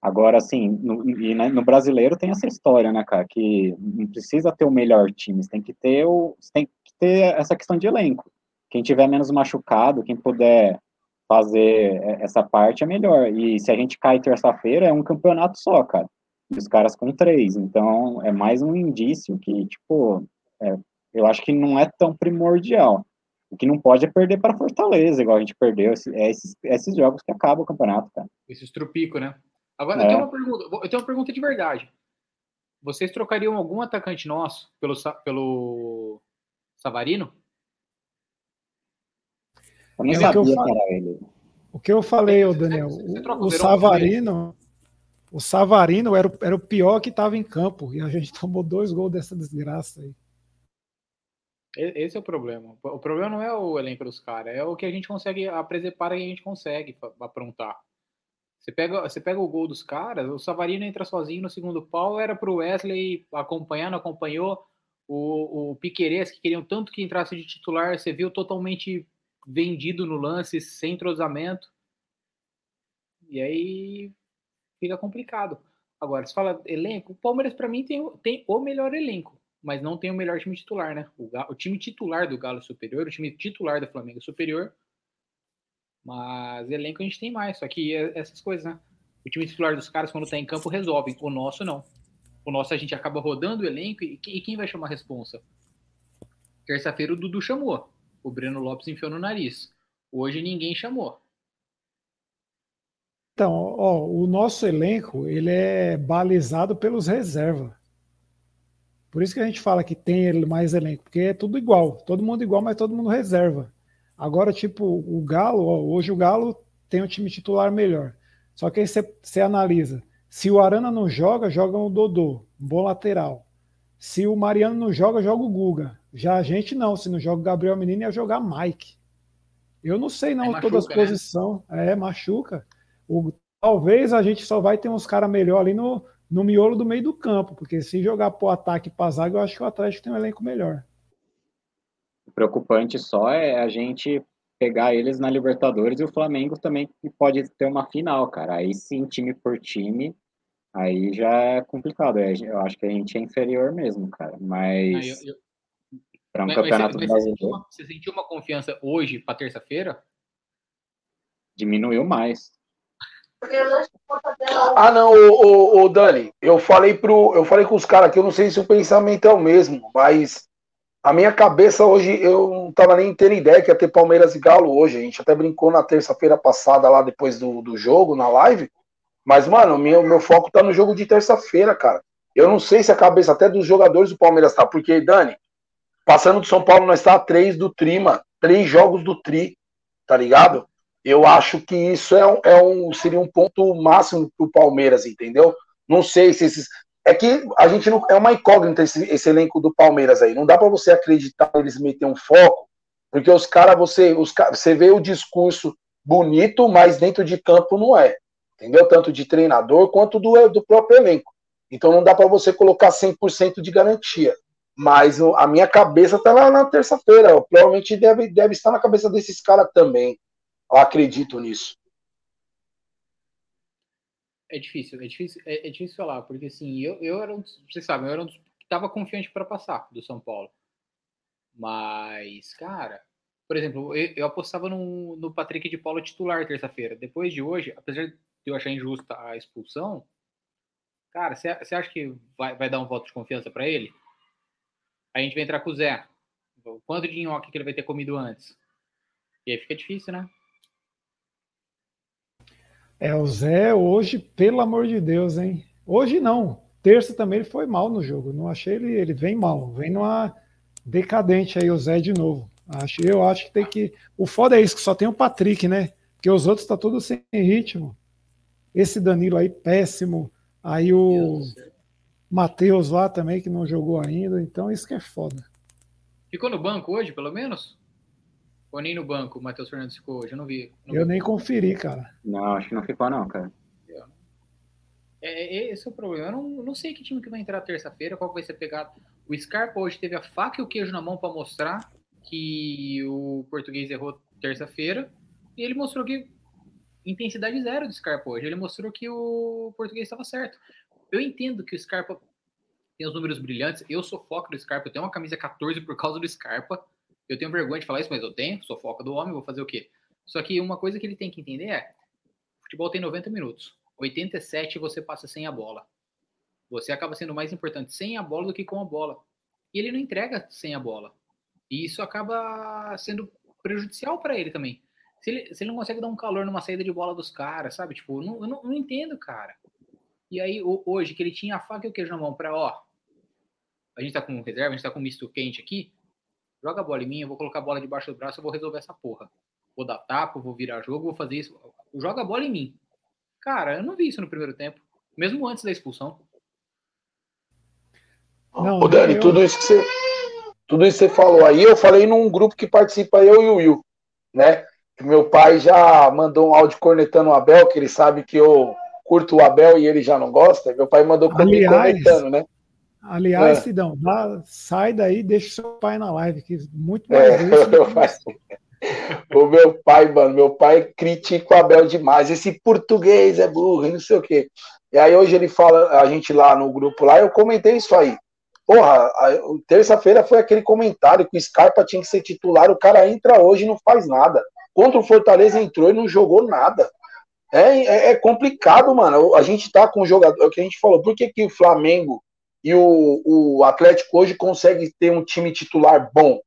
S3: Agora, assim, no, e no brasileiro tem essa história, né, cara, que não precisa ter o melhor time, tem que ter o, tem que ter essa questão de elenco. Quem tiver menos machucado, quem puder fazer essa parte é melhor. E se a gente cai terça-feira, é um campeonato só, cara. E os caras com três. Então, é mais um indício que, tipo, é, eu acho que não é tão primordial. O que não pode é perder para Fortaleza, igual a gente perdeu. É esses, esses jogos que acabam o campeonato, cara.
S5: Esses trupico, né? Agora, é. eu, tenho uma pergunta, eu tenho uma pergunta de verdade. Vocês trocariam algum atacante nosso pelo, pelo Savarino?
S1: Eu nem é sabia que, eu, ele. O que eu falei, ô Daniel, você, você o, o Savarino, o Savarino era, era o pior que estava em campo e a gente tomou dois gols dessa desgraça aí.
S5: Esse é o problema. O problema não é o elenco dos caras, é o que a gente consegue apresentar e a gente consegue aprontar. Você pega, você pega o gol dos caras, o Savarino entra sozinho no segundo pau, era para o Wesley acompanhando, acompanhou. O, o que queriam tanto que entrasse de titular, você viu totalmente vendido no lance, sem entrosamento. E aí fica complicado. Agora, se fala elenco, o Palmeiras para mim tem, tem o melhor elenco, mas não tem o melhor time titular, né? O, o time titular do Galo superior, o time titular do Flamengo superior, mas elenco a gente tem mais, só que é essas coisas, né? O time titular dos caras, quando tá em campo, resolve. O nosso, não. O nosso a gente acaba rodando o elenco e, e quem vai chamar a responsa? Terça-feira o Dudu chamou. O Breno Lopes enfiou no nariz. Hoje ninguém chamou.
S1: Então, ó, o nosso elenco ele é balizado pelos reservas. Por isso que a gente fala que tem mais elenco, porque é tudo igual, todo mundo igual, mas todo mundo reserva. Agora, tipo, o Galo, ó, hoje o Galo tem um time titular melhor. Só que aí você analisa. Se o Arana não joga, joga o Dodô, bom lateral. Se o Mariano não joga, joga o Guga. Já a gente não, se não joga o Gabriel Menino, ia jogar Mike. Eu não sei não, é machuca, todas as né? posições. É, machuca. O, talvez a gente só vai ter uns caras melhor ali no, no miolo do meio do campo, porque se jogar pro ataque e pra zaga, eu acho que o Atlético tem um elenco melhor.
S3: O preocupante só é a gente pegar eles na Libertadores e o Flamengo também pode ter uma final, cara. Aí sim, time por time, aí já é complicado. É, eu acho que a gente é inferior mesmo, cara. Mas para um mas, campeonato
S5: mas,
S3: brasileiro.
S5: Você sentiu, uma, você sentiu uma confiança hoje para terça-feira?
S3: Diminuiu mais.
S4: Ah, não, o, Dani, eu falei pro, eu falei com os caras aqui, eu não sei se o pensamento é o mesmo, mas a minha cabeça hoje, eu não tava nem tendo ideia que ia ter Palmeiras e Galo hoje. A gente até brincou na terça-feira passada lá depois do, do jogo, na live. Mas, mano, meu, meu foco tá no jogo de terça-feira, cara. Eu não sei se a cabeça até dos jogadores do Palmeiras tá, porque, Dani, Passando do São Paulo, nós está a três do Tri, mano. Três jogos do Tri, tá ligado? Eu acho que isso é um, é um seria um ponto máximo pro Palmeiras, entendeu? Não sei se esses. É que a gente não. É uma incógnita esse, esse elenco do Palmeiras aí. Não dá para você acreditar eles meter um foco, porque os caras, você, os, você vê o discurso bonito, mas dentro de campo não é. Entendeu? Tanto de treinador quanto do, do próprio elenco. Então não dá para você colocar 100% de garantia. Mas a minha cabeça tá lá na terça-feira. Provavelmente deve, deve estar na cabeça desses caras também. Eu acredito nisso.
S5: É difícil, é difícil, é, é difícil falar, porque assim, eu, eu era um dos, vocês sabem, eu era um dos que tava confiante para passar do São Paulo. Mas, cara, por exemplo, eu, eu apostava no, no Patrick de Paula titular terça-feira. Depois de hoje, apesar de eu achar injusta a expulsão, cara, você acha que vai, vai dar um voto de confiança para ele? A gente vai entrar com o Zé. Quanto de nhoque que ele vai ter comido antes? E aí fica difícil, né?
S1: É, o Zé hoje, pelo amor de Deus, hein? Hoje não. Terça também ele foi mal no jogo. Não achei ele, ele vem mal, vem numa decadente aí o Zé de novo. Acho, eu acho que tem que. O foda é isso, que só tem o Patrick, né? Porque os outros tá tudo sem ritmo. Esse Danilo aí, péssimo. Aí o Matheus lá também, que não jogou ainda. Então isso que é foda.
S5: Ficou no banco hoje, pelo menos? Ou nem no banco o Matheus Fernandes ficou hoje? Eu não vi. Não
S1: eu
S5: vi.
S1: nem conferi, cara.
S3: Não, acho que não ficou, não, cara.
S5: É, é, esse é o problema. Eu não, não sei que time que vai entrar terça-feira, qual vai ser pegado. O Scarpa hoje teve a faca e o queijo na mão para mostrar que o português errou terça-feira. E ele mostrou que intensidade zero do Scarpa hoje. Ele mostrou que o português estava certo. Eu entendo que o Scarpa tem os números brilhantes. Eu sou foco do Scarpa. Eu tenho uma camisa 14 por causa do Scarpa. Eu tenho vergonha de falar isso, mas eu tenho, sou foca do homem, vou fazer o quê? Só que uma coisa que ele tem que entender é: futebol tem 90 minutos. 87 você passa sem a bola. Você acaba sendo mais importante sem a bola do que com a bola. E ele não entrega sem a bola. E isso acaba sendo prejudicial para ele também. Se ele, se ele não consegue dar um calor numa saída de bola dos caras, sabe? Tipo, não, eu não, não entendo, cara. E aí, hoje, que ele tinha a faca e o queijo na mão para, ó, a gente tá com reserva, a gente tá com misto quente aqui, joga a bola em mim, eu vou colocar a bola debaixo do braço, eu vou resolver essa porra. Vou dar tapa, vou virar jogo, vou fazer isso. Joga a bola em mim. Cara, eu não vi isso no primeiro tempo, mesmo antes da expulsão.
S4: Não, Ô, Dani, eu... tudo isso que você tudo isso que você falou aí, eu falei num grupo que participa eu e o Will, né? Meu pai já mandou um áudio cornetando o Abel, que ele sabe que eu curto o Abel e ele já não gosta. Meu pai mandou
S1: Aliás, cornetando, né? Aliás, é. Sidão, dá, sai daí deixa seu pai na live, que muito mais
S4: é, O meu pai, mano, meu pai critica o Abel demais. Esse português é burro e não sei o quê. E aí hoje ele fala, a gente lá no grupo lá, eu comentei isso aí. Porra, terça-feira foi aquele comentário que o Scarpa tinha que ser titular, o cara entra hoje e não faz nada. Contra o Fortaleza entrou e não jogou nada. É, é, é complicado, mano. A gente tá com o jogador, é o que a gente falou, por que, que o Flamengo e o, o Atlético hoje consegue ter um time titular bom?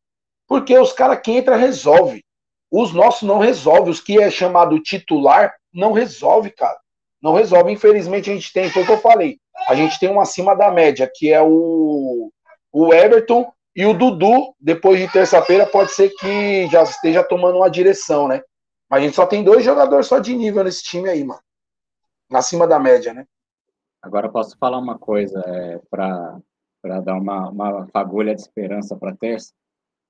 S4: Porque os caras que entra resolve. Os nossos não resolve. Os que é chamado titular não resolve, cara. Não resolve. Infelizmente a gente tem, foi o que eu falei. A gente tem um acima da média, que é o, o Everton e o Dudu, depois de terça-feira, pode ser que já esteja tomando uma direção, né? Mas a gente só tem dois jogadores só de nível nesse time aí, mano. Acima da média, né?
S3: Agora posso falar uma coisa é, para dar uma, uma fagulha de esperança para terça.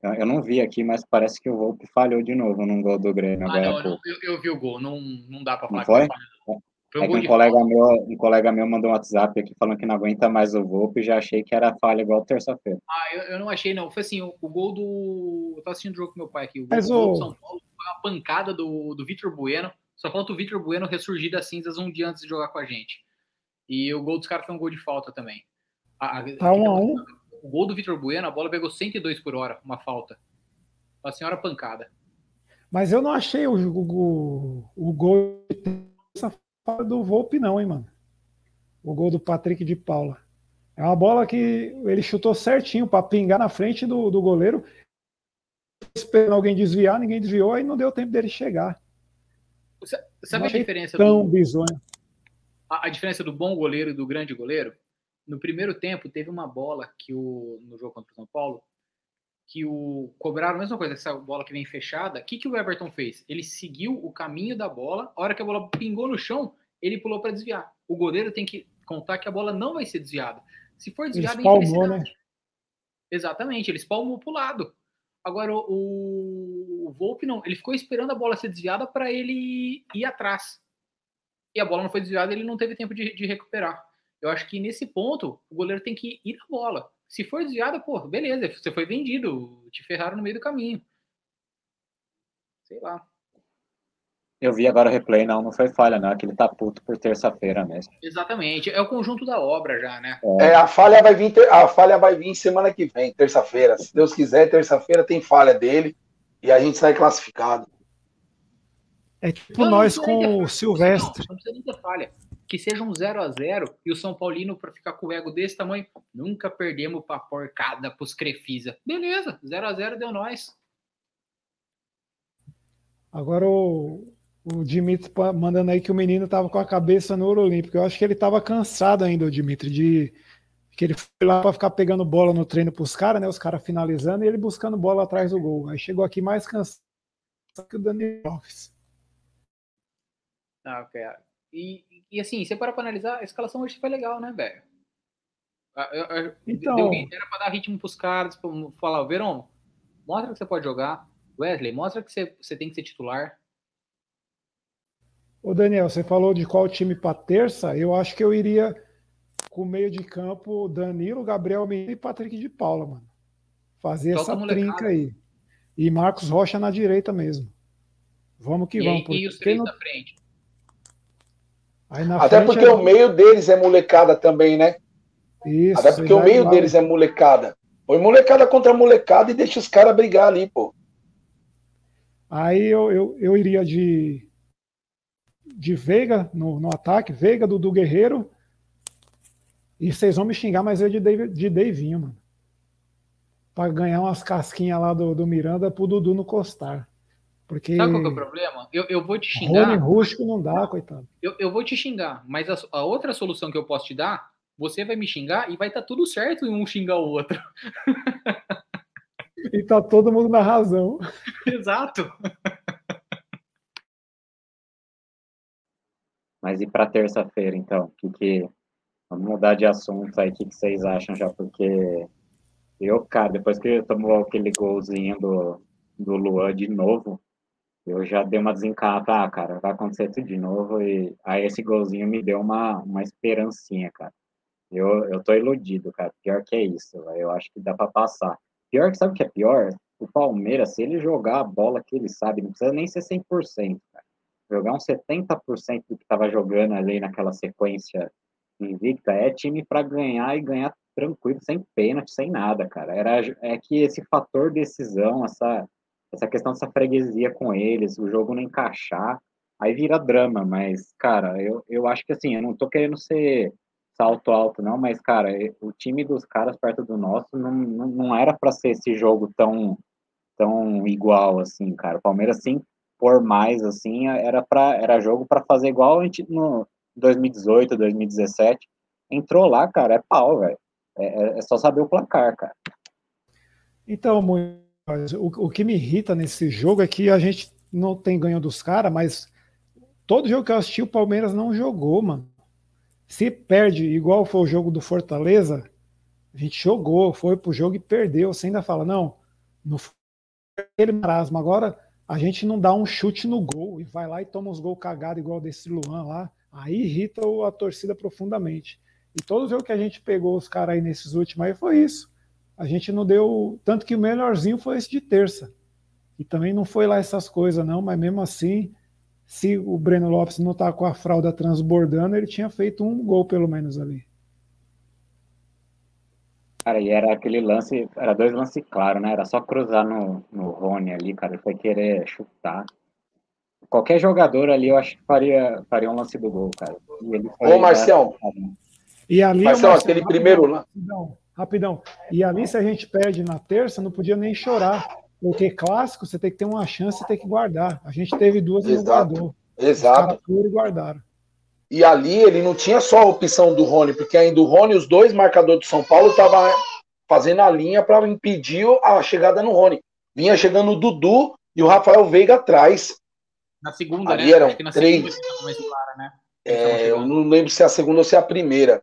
S3: Eu não vi aqui, mas parece que o Volpe falhou de novo num gol do Grêmio. Ah,
S5: não, não, eu, eu, vi o gol, não, não dá para falar.
S3: Não foi? foi um, é um colega, meu, um colega meu mandou um WhatsApp aqui falando que não aguenta mais o Volpe, já achei que era falha igual terça-feira.
S5: Ah, eu, eu, não achei, não. Foi assim, o, o, gol do. Eu tava assistindo o jogo com meu pai aqui. O gol, o... gol do São Paulo foi uma pancada do, do Vitor Bueno. Só falta o Vitor Bueno ressurgir das cinzas um dia antes de jogar com a gente. E o gol dos caras foi um gol de falta também. A, a,
S1: tá um a um.
S5: O gol do Vitor Bueno, a bola pegou 102 por hora, uma falta. Uma senhora pancada.
S1: Mas eu não achei o, o, o gol essa falta do Volpe, não, hein, mano. O gol do Patrick de Paula. É uma bola que ele chutou certinho para pingar na frente do, do goleiro. Esperando alguém desviar, ninguém desviou, e não deu tempo dele chegar.
S5: Sabe a diferença
S1: tão do. Bizonho
S5: a, a, diferença do bom goleiro e do grande goleiro, no primeiro tempo teve uma bola que o no jogo contra o São Paulo que o cobraram a mesma coisa, essa bola que vem fechada. O que, que o Everton fez? Ele seguiu o caminho da bola. A hora que a bola pingou no chão, ele pulou para desviar. O goleiro tem que contar que a bola não vai ser desviada. Se for desviada,
S1: ele espalmou, né?
S5: Exatamente, ele espalmou para o lado. Agora, o, o Volpe não, ele ficou esperando a bola ser desviada para ele ir atrás. E a bola não foi desviada, ele não teve tempo de, de recuperar. Eu acho que nesse ponto, o goleiro tem que ir na bola. Se for desviada, pô, beleza, você foi vendido, te ferraram no meio do caminho. Sei lá.
S3: Eu vi agora o replay, não, não foi falha, não, é que ele tá puto por terça-feira mesmo.
S5: Exatamente, é o conjunto da obra já, né?
S4: É, a falha vai vir, a falha vai vir semana que vem, terça-feira. Se Deus quiser, terça-feira tem falha dele e a gente sai classificado.
S1: É tipo não, nós não com o Silvestre.
S5: Não, não precisa nem ter falha que seja um 0 a 0 e o São Paulino, para ficar com o ego desse tamanho, nunca perdemos pra porcada pros Crefisa. Beleza, 0 a 0 deu nós.
S1: Agora o, o Dimitri mandando aí que o menino tava com a cabeça no Ouro Olímpico. Eu acho que ele tava cansado ainda, o Dimitri, de que ele foi lá para ficar pegando bola no treino pros caras, né? Os caras finalizando e ele buscando bola atrás do gol. Aí chegou aqui mais cansado que o Daniel Alves.
S5: Ah, ok. E, e assim, você para pra analisar, a escalação hoje foi legal, né, velho? Então... Era pra dar ritmo pros caras, pra falar, Verão, mostra que você pode jogar. Wesley, mostra que você, você tem que ser titular.
S1: Ô Daniel, você falou de qual time para terça? Eu acho que eu iria com o meio de campo Danilo, Gabriel Menino e Patrick de Paula, mano. Fazer Toca essa trinca aí. E Marcos Rocha na direita mesmo. Vamos que
S5: e,
S1: vamos.
S5: E os três não... na frente.
S4: Até porque é... o meio deles é molecada também, né? Isso, Até porque o meio deles é molecada. Põe molecada contra molecada e deixa os caras brigar ali, pô.
S1: Aí eu, eu, eu iria de, de Veiga no, no ataque, Veiga, Dudu Guerreiro. E vocês vão me xingar, mas eu de, Dave, de Davinho, mano. Pra ganhar umas casquinhas lá do, do Miranda pro Dudu no costar. Porque...
S5: Sabe qual é o problema? Eu, eu vou te xingar.
S1: Rony rústico não dá, coitado.
S5: Eu, eu vou te xingar, mas a, a, outra solução que eu posso te dar, você vai me xingar e vai estar tá tudo certo em um xingar o outro.
S1: e tá todo mundo na razão.
S5: Exato.
S3: Mas e para terça-feira, então? Que que vamos mudar de assunto aí? O que, que vocês acham já? Porque eu, cara, depois que tomou aquele golzinho do, do Luan de novo, eu já dei uma desencanta, ah, cara, vai acontecer tudo de novo, e aí esse golzinho me deu uma, uma esperancinha, cara. Eu, eu tô iludido, cara, pior que é isso, eu acho que dá para passar. Pior que sabe o que é pior? O Palmeiras, se ele jogar a bola que ele sabe, não precisa nem ser 100%, cara. Jogar uns 70% do que tava jogando ali naquela sequência invicta, é time para ganhar e ganhar tranquilo, sem pênalti, sem nada, cara. Era, é que esse fator decisão, essa essa questão dessa freguesia com eles, o jogo não encaixar, aí vira drama, mas, cara, eu, eu acho que assim, eu não tô querendo ser salto alto, não, mas, cara, o time dos caras perto do nosso não, não, não era para ser esse jogo tão, tão igual, assim, cara. O Palmeiras, sim, por mais, assim, era, pra, era jogo para fazer igual a gente no 2018, 2017. Entrou lá, cara, é pau, velho. É, é, é só saber o placar, cara.
S1: Então, muito o, o que me irrita nesse jogo é que a gente não tem ganho dos caras, mas todo jogo que eu assisti, o Palmeiras não jogou, mano. Se perde, igual foi o jogo do Fortaleza, a gente jogou, foi pro jogo e perdeu. Você ainda fala, não, não foi aquele marasmo. Agora a gente não dá um chute no gol e vai lá e toma uns gols cagados igual desse Luan lá. Aí irrita a torcida profundamente. E todo jogo que a gente pegou os caras aí nesses últimos aí foi isso a gente não deu. Tanto que o melhorzinho foi esse de terça. E também não foi lá essas coisas, não, mas mesmo assim, se o Breno Lopes não tá com a fralda transbordando, ele tinha feito um gol pelo menos ali.
S3: Cara, e era aquele lance, era dois lances claros, né? Era só cruzar no, no Rony ali, cara. Ele foi querer chutar. Qualquer jogador ali, eu acho que faria, faria um lance do gol, cara.
S4: Ô, Marcelo.
S1: E ali.
S4: Marcelo, aquele primeiro lance.
S1: Não rapidão. E ali, se a gente perde na terça, não podia nem chorar. Porque clássico, você tem que ter uma chance e tem que guardar. A gente teve duas e não guardou.
S4: Exato.
S1: e guardaram.
S4: E ali ele não tinha só a opção do Rony, porque ainda o Rony, os dois marcadores de São Paulo estavam fazendo a linha para impedir a chegada no Rony. Vinha chegando o Dudu e o Rafael Veiga atrás.
S5: Na segunda,
S4: Ali
S5: né?
S4: eram
S5: Acho que na
S4: três.
S5: segunda mais clara, né?
S4: É, eu não lembro se é a segunda ou se é a primeira.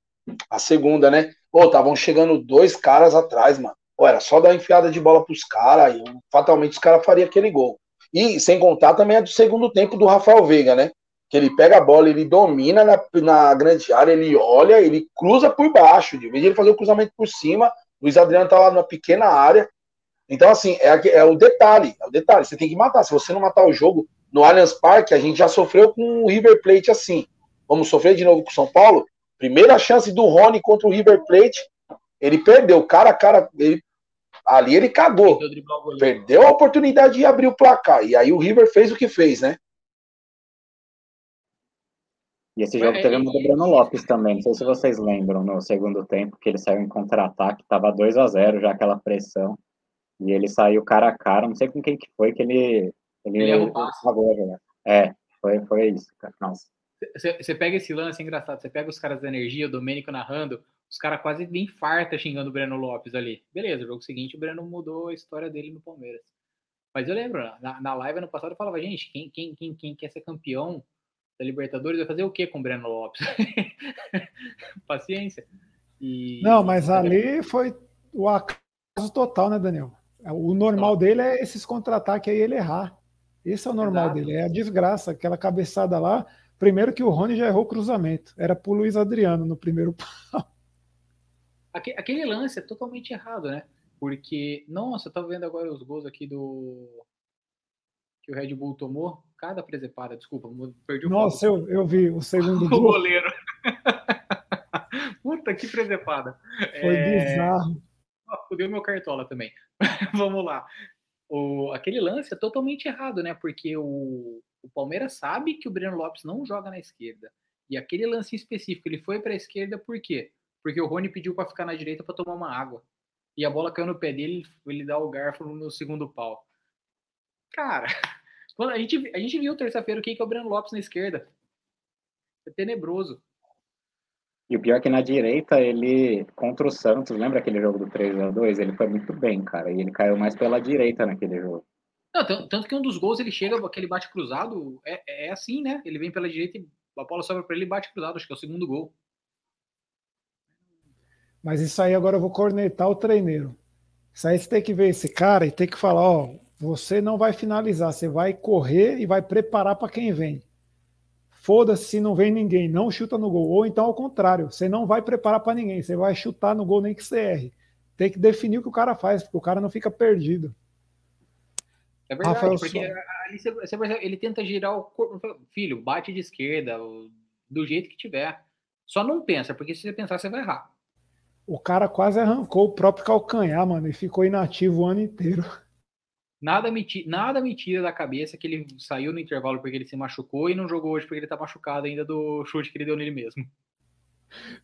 S4: A segunda, né? Pô, estavam chegando dois caras atrás, mano. Pô, era só dar enfiada de bola pros caras e fatalmente os caras fariam aquele gol. E sem contar também a do segundo tempo do Rafael Veiga, né? Que ele pega a bola, ele domina na, na grande área, ele olha, ele cruza por baixo. De vez de ele fazer o cruzamento por cima, Luiz Adriano tá lá numa pequena área. Então, assim, é, é o detalhe, é o detalhe. Você tem que matar. Se você não matar o jogo, no Allianz Parque, a gente já sofreu com o River Plate assim. Vamos sofrer de novo com o São Paulo? Primeira chance do Rony contra o River Plate, ele perdeu. Cara a cara, ele- ali ele cagou.
S5: O.
S4: Perdeu a oportunidade de abrir o placar. E aí o River fez o que fez, né?
S3: E esse jogo teve do Breno Lopes também. Não sei se vocês lembram no segundo tempo, que ele saiu em contra-ataque, tava 2 a 0 já aquela pressão. E ele saiu cara a cara, não sei com quem que foi que ele. Ele,
S5: Ele errou o passe.
S3: jogada. É, foi, foi isso, cara. Nossa.
S5: Você pega esse lance é engraçado, você pega os caras da energia, o Domênico narrando, os caras quase bem farta xingando o Breno Lopes ali. Beleza, o jogo seguinte o Breno mudou a história dele no Palmeiras. Mas eu lembro, na, na live ano passado eu falava, gente, quem, quem, quem, quem quer ser campeão da Libertadores vai fazer o que com o Breno Lopes? Paciência. E-
S1: Não, mas ali foi o acaso total, né, Daniel? O normal dele é esses contra-ataques aí, ele errar. Esse é o normal
S5: Exato.
S1: dele, é a desgraça, aquela cabeçada lá. Primeiro que o Rony já errou o cruzamento. Era pro Luiz Adriano no primeiro
S5: Aque- Aquele lance é totalmente errado, né? Porque, nossa, eu tava vendo agora os gols aqui do. que o Red Bull tomou. Cada presepada, desculpa, perdi o.
S1: Nossa, eu, eu vi o segundo
S5: o
S1: gol.
S5: goleiro. Puta que presepada.
S1: Foi
S5: É,
S1: bizarro.
S5: ah, Fudeu meu cartola também. Vamos lá. O, aquele lance é totalmente errado, né? Porque o, o Palmeiras sabe que o Breno Lopes não joga na esquerda. E aquele lance específico, ele foi para a esquerda por quê? Porque o Rony pediu para ficar na direita para tomar uma água. E a bola caiu no pé dele, ele dá o garfo no segundo pau. Cara, a gente, a gente viu terça-feira o que é o Breno Lopes na esquerda. É tenebroso.
S3: E o pior é que na direita, ele, contra o Santos, lembra aquele jogo do 3 a 2 Ele foi muito bem, cara. E ele caiu mais pela direita naquele jogo.
S5: Não, tan- tanto que um dos gols ele chega, aquele bate cruzado, é, é assim, né? Ele vem pela direita e a bola sobra para ele e bate cruzado, acho que é o segundo gol.
S1: Mas isso aí agora eu vou cornetar o treineiro. Isso aí você tem que ver esse cara e tem que falar, ó, você não vai finalizar, você vai correr e vai preparar para quem vem. Foda-se se não vem ninguém, não chuta no gol. Ou então ao contrário, você não vai preparar para ninguém, você vai chutar no gol nem que você erre. Tem que definir o que o cara faz, porque o cara não fica perdido.
S5: É verdade,
S1: Rafael
S5: porque ali você, percebe, ele tenta girar o corpo. Filho, bate de esquerda, do jeito que tiver. Só não pensa, porque se você pensar, você vai errar.
S1: O cara quase arrancou o próprio calcanhar, mano, e ficou inativo o ano inteiro.
S5: Nada me, nada me tira da cabeça que ele saiu no intervalo porque ele se machucou e não jogou hoje porque ele tá machucado ainda do chute que ele deu nele mesmo.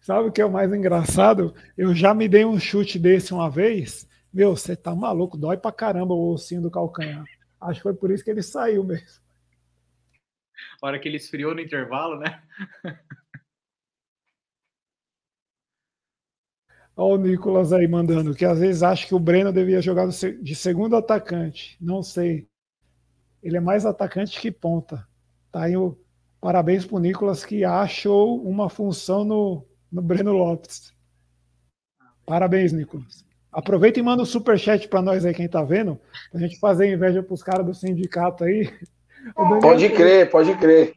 S1: Sabe o que é o mais engraçado? Eu já me dei um chute desse uma vez. Meu, você tá maluco, dói pra caramba o ossinho do calcanhar. Acho que foi por isso que ele saiu mesmo.
S5: A hora que ele esfriou no intervalo, né?
S1: Olha o Nicolas aí mandando, que às vezes acha que o Breno devia jogar de segundo atacante. Não sei. Ele é mais atacante que ponta. Tá aí o parabéns pro Nicolas que achou uma função no, no Breno Lopes. Parabéns, Nicolas. Aproveita e manda o superchat para nós aí, quem tá vendo, pra gente fazer inveja pros caras do sindicato aí.
S4: Pode crer, pode crer.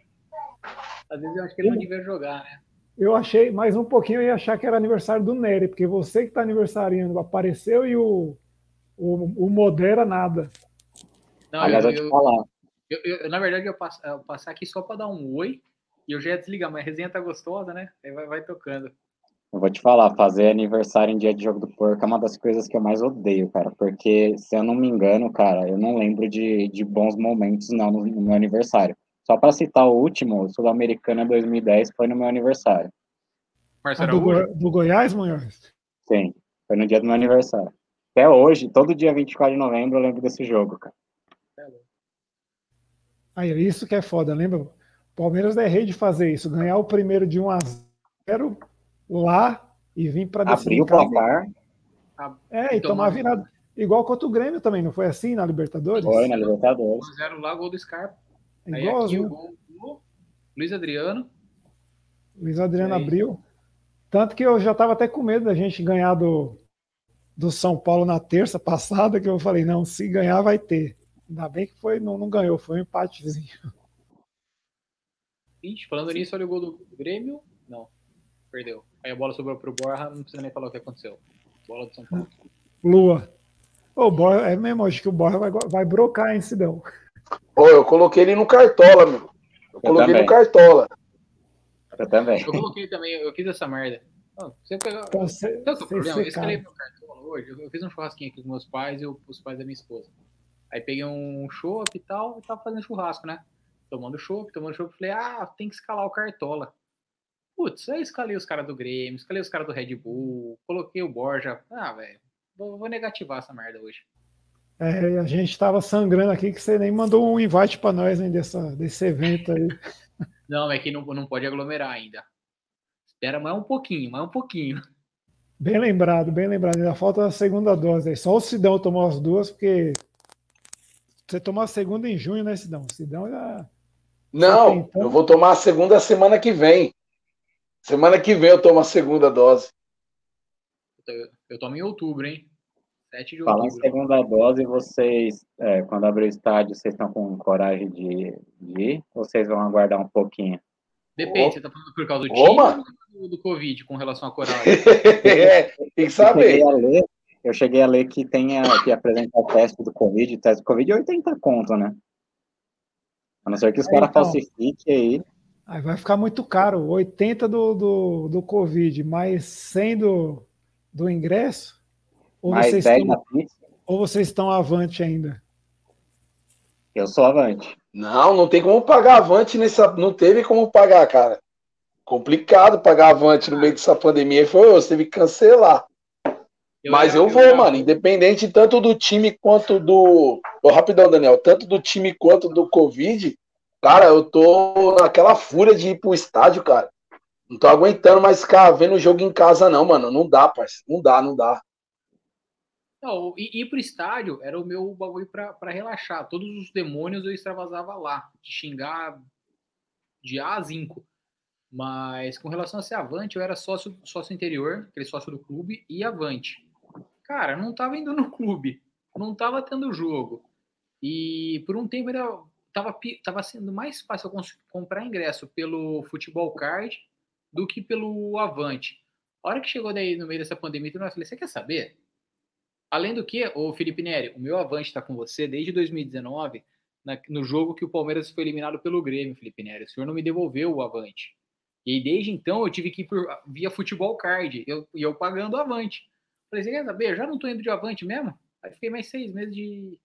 S5: Às vezes eu acho que ele não devia jogar, né?
S1: Eu achei, mais um pouquinho eu ia achar que era aniversário do Nery, porque você que está aniversariando apareceu e o, o, o Modera nada.
S5: Não,
S3: Aliás,
S5: eu,
S3: eu te
S5: eu-
S3: falar.
S5: eu- eu- na verdade, eu passo, eu passar aqui só para dar um oi e eu já ia desligar, mas a resenha tá gostosa, né? Aí vai, vai tocando.
S3: Eu vou te falar, fazer aniversário em dia de jogo do porco é uma das coisas que eu mais odeio, cara. Porque, se eu não me engano, cara, eu não lembro de, de bons momentos, não, no, no meu aniversário. Só para citar o último, o Sul-Americana 2010 foi no meu aniversário.
S1: A
S5: Marcelo
S1: do? Go- do Goiás, Munhoz?
S3: Sim, foi no dia do meu aniversário. Até hoje, todo dia 24 de novembro, eu lembro desse jogo, cara.
S1: Aí, isso que é foda, lembra? O Palmeiras é rei de fazer isso, ganhar o primeiro de 1 a 0 lá e vir para
S3: Abrir o placar,
S5: a-
S1: É, e tomar virada. Igual contra o Grêmio também, não foi assim na Libertadores?
S3: Foi na Libertadores.
S5: 1x0 lá, gol do Scarpa. Aí aqui
S1: Igualzinho.
S5: o gol do Luiz Adriano.
S1: Luiz Adriano abriu. Tanto que eu já estava até com medo da gente ganhar do, do São Paulo na terça passada, que eu falei, não, se ganhar vai ter. Ainda bem que foi, não, não ganhou, foi um empatezinho.
S5: Ixi, falando nisso, olha o gol do Grêmio. Perdeu. Aí a bola sobrou pro Borja, não precisa nem falar o que aconteceu. Bola do São Paulo.
S1: Lua. O Borja, é mesmo, acho que o Borja vai, vai brocar, hein, Sidão?
S4: Ô, eu coloquei ele no Cartola, meu. Eu coloquei
S3: também.
S4: no Cartola.
S3: Eu também.
S5: Eu coloquei também, eu fiz essa merda. Não, você pegar.
S1: Pra ser,
S5: Sabe qual é o
S1: ser
S5: problema? Eu escalei meu hoje. Eu eu fiz um churrasquinho aqui com meus pais e os pais da minha esposa. Aí peguei um chopp e tal, e tava fazendo churrasco, né? Tomando chopp, tomando chopp. Falei, ah, tem que escalar o Cartola. Putz, aí escalei os caras do Grêmio, escalei os caras do Red Bull, coloquei o Borja. Ah, velho, vou, vou negativar essa merda hoje.
S1: É, a gente tava sangrando aqui que você nem mandou um invite para nós hein, dessa, desse evento aí.
S5: Não, é que não, não pode aglomerar ainda. Espera mais um pouquinho, mais um pouquinho.
S1: Bem lembrado, bem lembrado. Ainda falta a segunda dose aí. Só o Sidão tomou as duas, porque você tomou a segunda em junho, né, Sidão? O Sidão já.
S4: Não, eu vou tomar a segunda semana que vem. Semana que vem eu tomo a segunda dose.
S5: Eu, eu tomo em outubro, hein? 7 de
S3: Falar em
S5: outubro.
S3: segunda dose, vocês, é, quando abrir o estádio, vocês estão com coragem de, de ir? Ou vocês vão aguardar um pouquinho?
S5: Depende,
S4: Ô.
S5: você tá falando por causa do time ou do, do Covid com relação à coragem?
S4: É, tem que
S3: Eu
S4: saber.
S3: cheguei, a ler, eu cheguei a ler que tem a, que apresenta o teste do Covid, o teste do Covid é 80 conto, né? A não ser que os
S1: É,
S3: caras
S1: então.
S3: falsifiquem aí.
S1: Aí vai ficar muito caro. 80 do, do, do Covid, mais 100 do, do ingresso? Ou
S3: Mais
S1: vocês,
S3: 10 na
S1: estão,
S3: pizza,
S1: ou vocês estão avante ainda?
S3: eu sou avante.
S4: Não, não tem como pagar avante nessa. Não teve como pagar, cara. Complicado pagar avante no meio dessa pandemia. Foi, você teve que cancelar. Mas eu vou, mano, independente tanto do time quanto do. Ô, rapidão, Daniel, tanto do time quanto do Covid, cara, eu tô naquela fúria de ir pro estádio, cara. Não tô aguentando mais ficar vendo o jogo em casa, não, mano. Não dá, parceiro. Não dá, não dá.
S5: Não, ir, ir pro estádio era o meu bagulho pra, pra relaxar. Todos os demônios eu extravasava lá, de xingar de A a zinco. Mas com relação a ser avante, eu era sócio, sócio interior, aquele sócio do clube, e avante. Cara, não tava indo no clube, não tava tendo jogo. E por um tempo era, tava, tava sendo mais fácil eu comprar ingresso pelo futebol card do que pelo avante. A hora que chegou daí no meio dessa pandemia, eu falei, você quer saber? Além do que, o Felipe Neri, o meu avante está com você desde 2019, na- no jogo que o Palmeiras foi eliminado pelo Grêmio, Felipe Neri. O senhor não me devolveu o avante. E desde então eu tive que ir por, via futebol card, eu, e eu pagando o avante. Falei, você quer saber? Eu já não tô indo de avante mesmo? Aí fiquei mais seis meses de.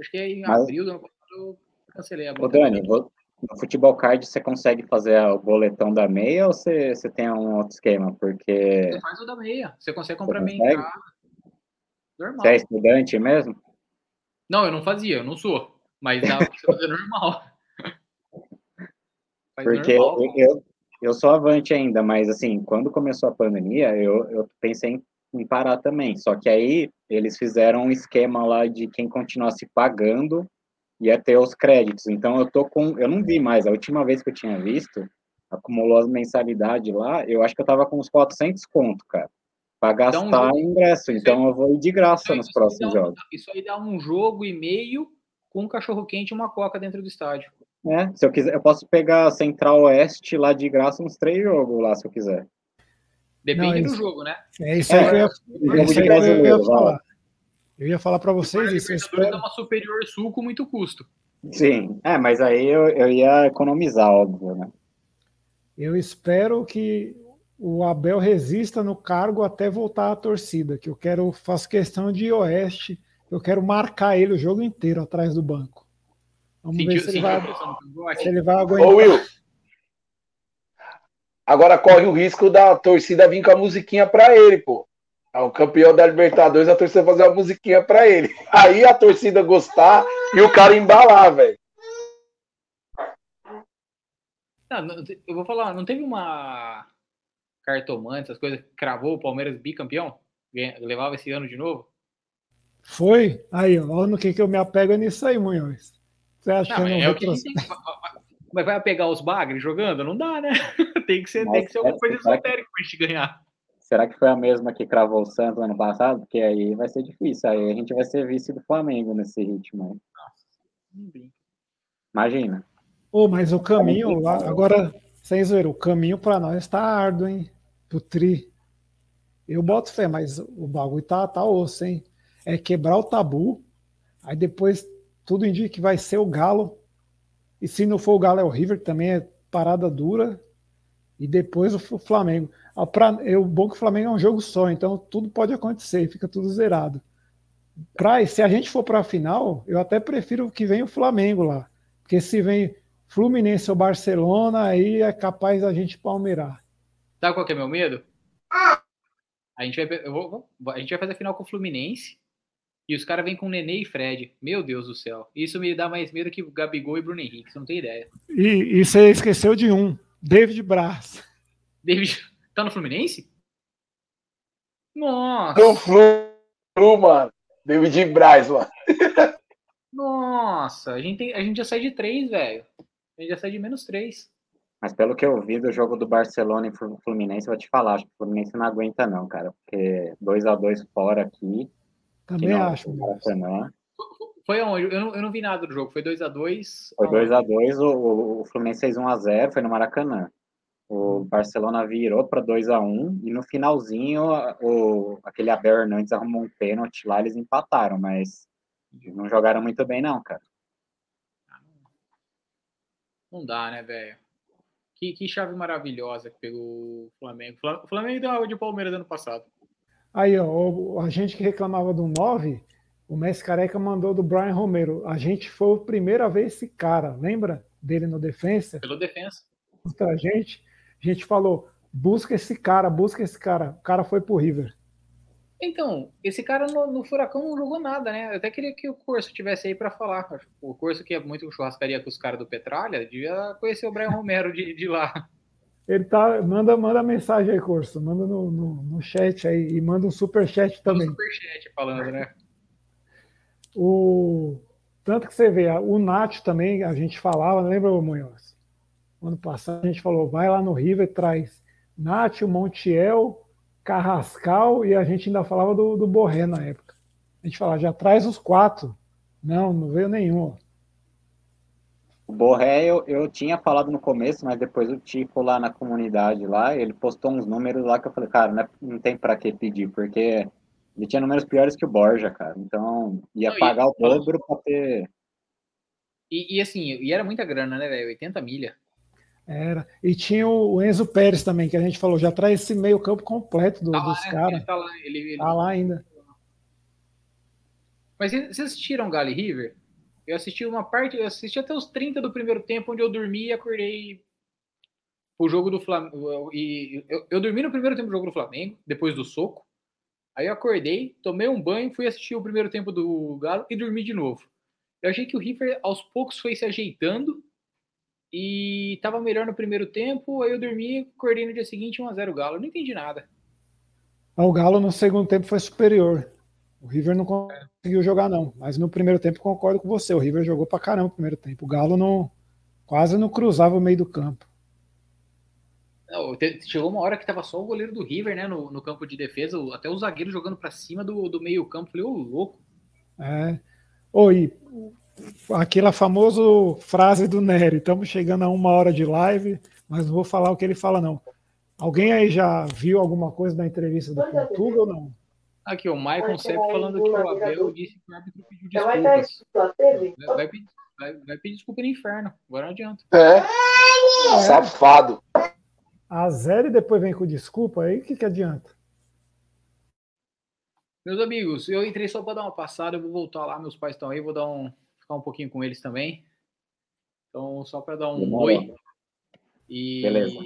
S5: Acho que é em abril do ano passado eu cancelei a
S3: Ô. Dani, no futebol card você consegue fazer o boletão da meia ou você, você tem um outro esquema? Porque
S5: Você faz o da meia. Você consegue em
S3: consegue?
S5: Normal.
S3: você é estudante mesmo?
S5: Não, eu não fazia, eu não sou. Mas dá pra fazer normal. Faz
S3: Porque
S5: normal.
S3: eu, eu sou avante ainda, mas assim, quando começou a pandemia, eu, eu pensei em, em parar também. Só que aí eles fizeram um esquema lá de quem continuasse pagando ia ter os créditos. Então eu tô com. Eu não vi mais. A última vez que eu tinha visto, acumulou as mensalidades lá, eu acho que eu tava com uns 400 conto, cara. Pra
S5: Então,
S3: gastar
S5: jogo-
S3: ingresso. Então eu vou ir de graça nos
S5: aí
S3: próximos
S5: dá um-
S3: jogos.
S5: Isso aí dá um jogo e meio com um cachorro quente e uma coca dentro do estádio.
S3: É, se eu quiser, eu posso pegar Central Oeste lá de graça uns três jogos lá, se eu quiser.
S5: Depende
S1: Não,
S5: do jogo, né?
S1: É isso aí que eu é aí que eu ia
S3: brasileiro, vai lá.
S1: falar. Eu ia falar para vocês isso. Eu
S5: Libertadores
S1: espero,
S5: dá uma superior sul com muito custo.
S3: Sim, é, mas aí eu, eu ia economizar, óbvio, né?
S1: eu espero que o Abel resista no cargo até voltar à torcida, que eu quero, faço questão de ir oeste, eu quero marcar ele o jogo inteiro atrás do banco. Vamos ver
S5: Sentiu,
S1: se ele,
S5: a
S1: vai, se ele vai
S4: Ô,
S1: aguentar.
S4: Will. Agora corre o risco da torcida vir com a musiquinha pra ele, pô. É o campeão da Libertadores, a torcida fazer uma musiquinha pra ele. Aí a torcida gostar e o cara embalar, velho.
S5: Não, eu vou falar, não teve uma cartomante, essas coisas, que cravou o Palmeiras bicampeão? levava esse ano de novo?
S1: Foi? Aí, ó, no que, que eu me apego é nisso aí, Munhoz. Você acha não, que eu não é retro... que
S5: Mas vai pegar os bagres jogando? Não dá, né? tem que ser, tem que ser alguma coisa esotérica pra gente ganhar.
S3: Será que foi a mesma que cravou o Santos ano passado? Porque aí vai ser difícil. Aí a gente vai ser vice do Flamengo nesse ritmo aí. Nossa, Imagina.
S1: Ô, oh, mas o caminho lá, agora, sem zoeira, o caminho para nós está árduo, hein? Pro Tri. Eu boto fé, mas o bagulho tá, tá osso, hein? É quebrar o tabu, aí depois tudo indica que vai ser o Galo. E se não for o Galo, é o River, que também é parada dura. E depois o Flamengo. Ah, pra, eu, bom que o Flamengo é um jogo só, então tudo pode acontecer, fica tudo zerado. Pra, se a gente for para a final, eu até prefiro que venha o Flamengo lá. Porque se vem Fluminense ou Barcelona, aí é capaz a gente palmeirar.
S5: Sabe qual que é meu medo? A gente vai, vou, a gente vai fazer a final com o Fluminense e os caras vêm com Nenê e Fred. Meu Deus do céu. Isso me dá mais medo que o Gabigol e Bruno Henrique. Você não tem ideia.
S1: E, e você esqueceu de um. David Braz.
S5: David. Tá no Fluminense? Nossa.
S4: No Flu, mano. David Braz, mano.
S5: Nossa, a gente, tem, a gente já sai de três, velho. A gente já sai de menos três.
S3: Mas pelo que eu vi do jogo do Barcelona e Fluminense, eu vou te falar, acho que o Fluminense não aguenta não, cara, porque 2 a 2 fora aqui.
S1: Também acho.
S5: Maracanã. Foi onde? Eu não, eu não vi nada do jogo. Foi 2 a 2
S3: Foi 2 a 2 o, o Fluminense fez 1 a 0 foi no Maracanã. O hum. Barcelona virou para 2 a 1 e no finalzinho o, aquele Abel Hernandes arrumou um pênalti lá, eles empataram, mas não jogaram muito bem não, cara.
S5: Não dá, né, velho? Que, que, chave maravilhosa que pegou o Flamengo. O Flamengo deu água de Palmeiras ano passado.
S1: Aí, ó, a gente que reclamava do 9, o Messi Careca mandou do Brian Romero. A gente foi a primeira vez esse cara, lembra dele no defensa?
S5: Pelo defensa.
S1: Contra a gente. A gente falou, busca esse cara, busca esse cara. O cara foi pro River.
S5: Então, esse cara no, no, Furacão não jogou nada, né? Eu até queria que o Curso tivesse aí para falar. O Curso, que é muito churrascaria com os caras do Petralha, devia conhecer o Brian Romero de, de lá.
S1: Ele tá. Manda, manda mensagem aí, Curso. Manda no, no, no chat aí e manda um super chat também. Um
S5: super chat falando, né?
S1: O, tanto que você vê, o Nath também, a gente falava, lembra, Munhoz? Ano passado a gente falou, vai lá no River, traz Nath, o Montiel, Carrascal e a gente ainda falava do, do Borré na época. A gente falava, já traz os quatro. Não, não veio nenhum.
S3: O Borré eu, eu tinha falado no começo, mas depois o Tipo lá na comunidade lá, ele postou uns números lá que eu falei, cara, não, é, não tem para que pedir, porque ele tinha números piores que o Borja, cara. Então ia não, pagar e... o dobro para ter.
S5: E, e, assim, e era muita grana, né, velho? 80 milha.
S1: Era. E tinha o Enzo Pérez também, que a gente falou, já traz esse meio campo completo do, tá dos caras. Ele
S5: tá lá, ele, ele...
S1: Tá lá ainda.
S5: Mas vocês assistiram Gale River? Eu assisti uma parte, eu assisti até os 30 do primeiro tempo, onde eu dormi e acordei o jogo do Flamengo. E eu, eu dormi no primeiro tempo do jogo do Flamengo, depois do soco. Aí eu acordei, tomei um banho, fui assistir o primeiro tempo do Galo e dormi de novo. Eu achei que o River aos poucos foi se ajeitando e tava melhor no primeiro tempo, aí eu dormi, acordei no dia seguinte 1x0 Galo. Eu não entendi nada.
S1: O Galo no segundo tempo foi superior. O River não conseguiu jogar, não. Mas no primeiro tempo concordo com você. O River jogou pra caramba no primeiro tempo. O Galo não, quase não cruzava o meio do campo.
S5: Não, chegou uma hora que tava só o goleiro do River, né? No, no campo de defesa, até o zagueiro jogando para cima do, do meio campo. Falei, ô, louco.
S1: É. Oi, aquela famosa frase do Nery, estamos chegando a uma hora de live, mas não vou falar o que ele fala, não. Alguém aí já viu alguma coisa da entrevista do Portugal ou não?
S5: Aqui, o Michael sempre falando que o Abel disse que o árbitro pediu desculpas. Vai, vai, pedir, vai, vai pedir desculpa no inferno, agora não adianta.
S4: É, é. safado.
S1: A zero e depois vem com desculpa, aí o que, que adianta?
S5: Meus amigos, eu entrei só para dar uma passada, eu vou voltar lá, meus pais estão aí, vou dar um, ficar um pouquinho com eles também. Então, só para dar um oi. E Beleza.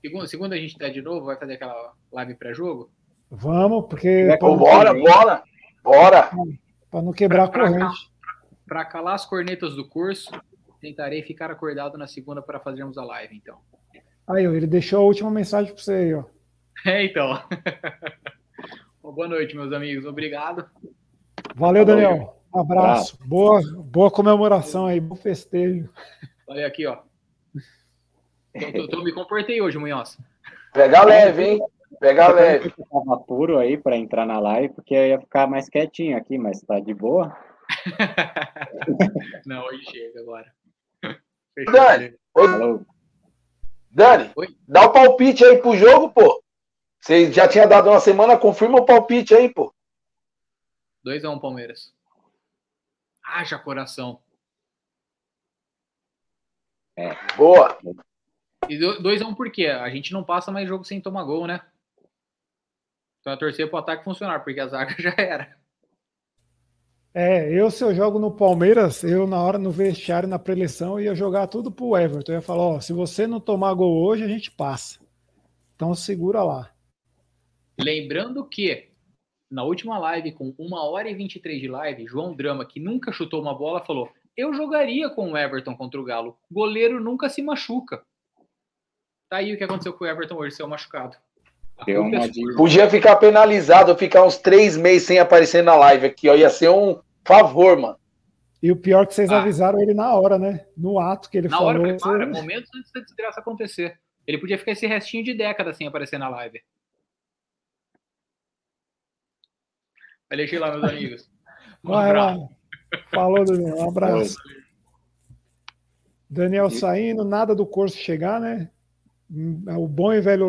S5: Segunda, segunda a gente tá de novo, vai fazer aquela live pré-jogo?
S1: Vamos, porque.
S4: É, bora, bora! Bora!
S1: Para não quebrar a corrente.
S5: Para calar as cornetas do curso, tentarei ficar acordado na segunda para fazermos a live, então.
S1: Aí, ele deixou a última mensagem para você aí, ó.
S5: É, então. Boa noite, meus amigos. Obrigado.
S1: Valeu, Daniel. Um abraço. Boa, boa comemoração aí, bom festejo.
S5: Olha aqui, ó. Tô, tô, me comportei hoje, Munhoz.
S4: Pega leve, hein? Pega leve.
S3: Eu tava puro aí para entrar na live, porque eu ia ficar mais quietinho aqui, mas tá de boa.
S5: Não, hoje chega agora.
S4: Dani, oi. Dani, oi? dá o palpite aí pro jogo, pô. Você já tinha dado uma semana, confirma o palpite aí, pô.
S5: 2x1 um, Palmeiras. Haja coração.
S4: É. Boa.
S5: E 2x1 um por quê? A gente não passa mais jogo sem tomar gol, né? Então é torcer pro ataque funcionar, porque a zaga já era.
S1: É, eu se eu jogo no Palmeiras, eu na hora no vestiário, na preleção, ia jogar tudo pro Everton. Eu ia falar, ó, se você não tomar gol hoje, a gente passa. Então segura lá.
S5: Lembrando que na última live, com 1 hora e 23 de live, João Drama, que nunca chutou uma bola, falou: Eu jogaria com o Everton contra o Galo. Goleiro nunca se machuca. Tá aí o que aconteceu com o Everton hoje, seu machucado.
S4: É Podia ficar penalizado, ficar uns três meses sem aparecer na live aqui, ó. Ia ser um favor, mano.
S1: E o pior é que vocês ah. avisaram ele na hora, né? No ato que ele
S5: na
S1: falou.
S5: Na hora, prepara, momentos antes da desgraça acontecer. Ele podia ficar esse restinho de década sem aparecer na live. Deixei lá, meus amigos.
S1: Um Vai abraço. Lá. Falou, Daniel. Um abraço. Daniel saindo, nada do curso chegar, né? O bom e velho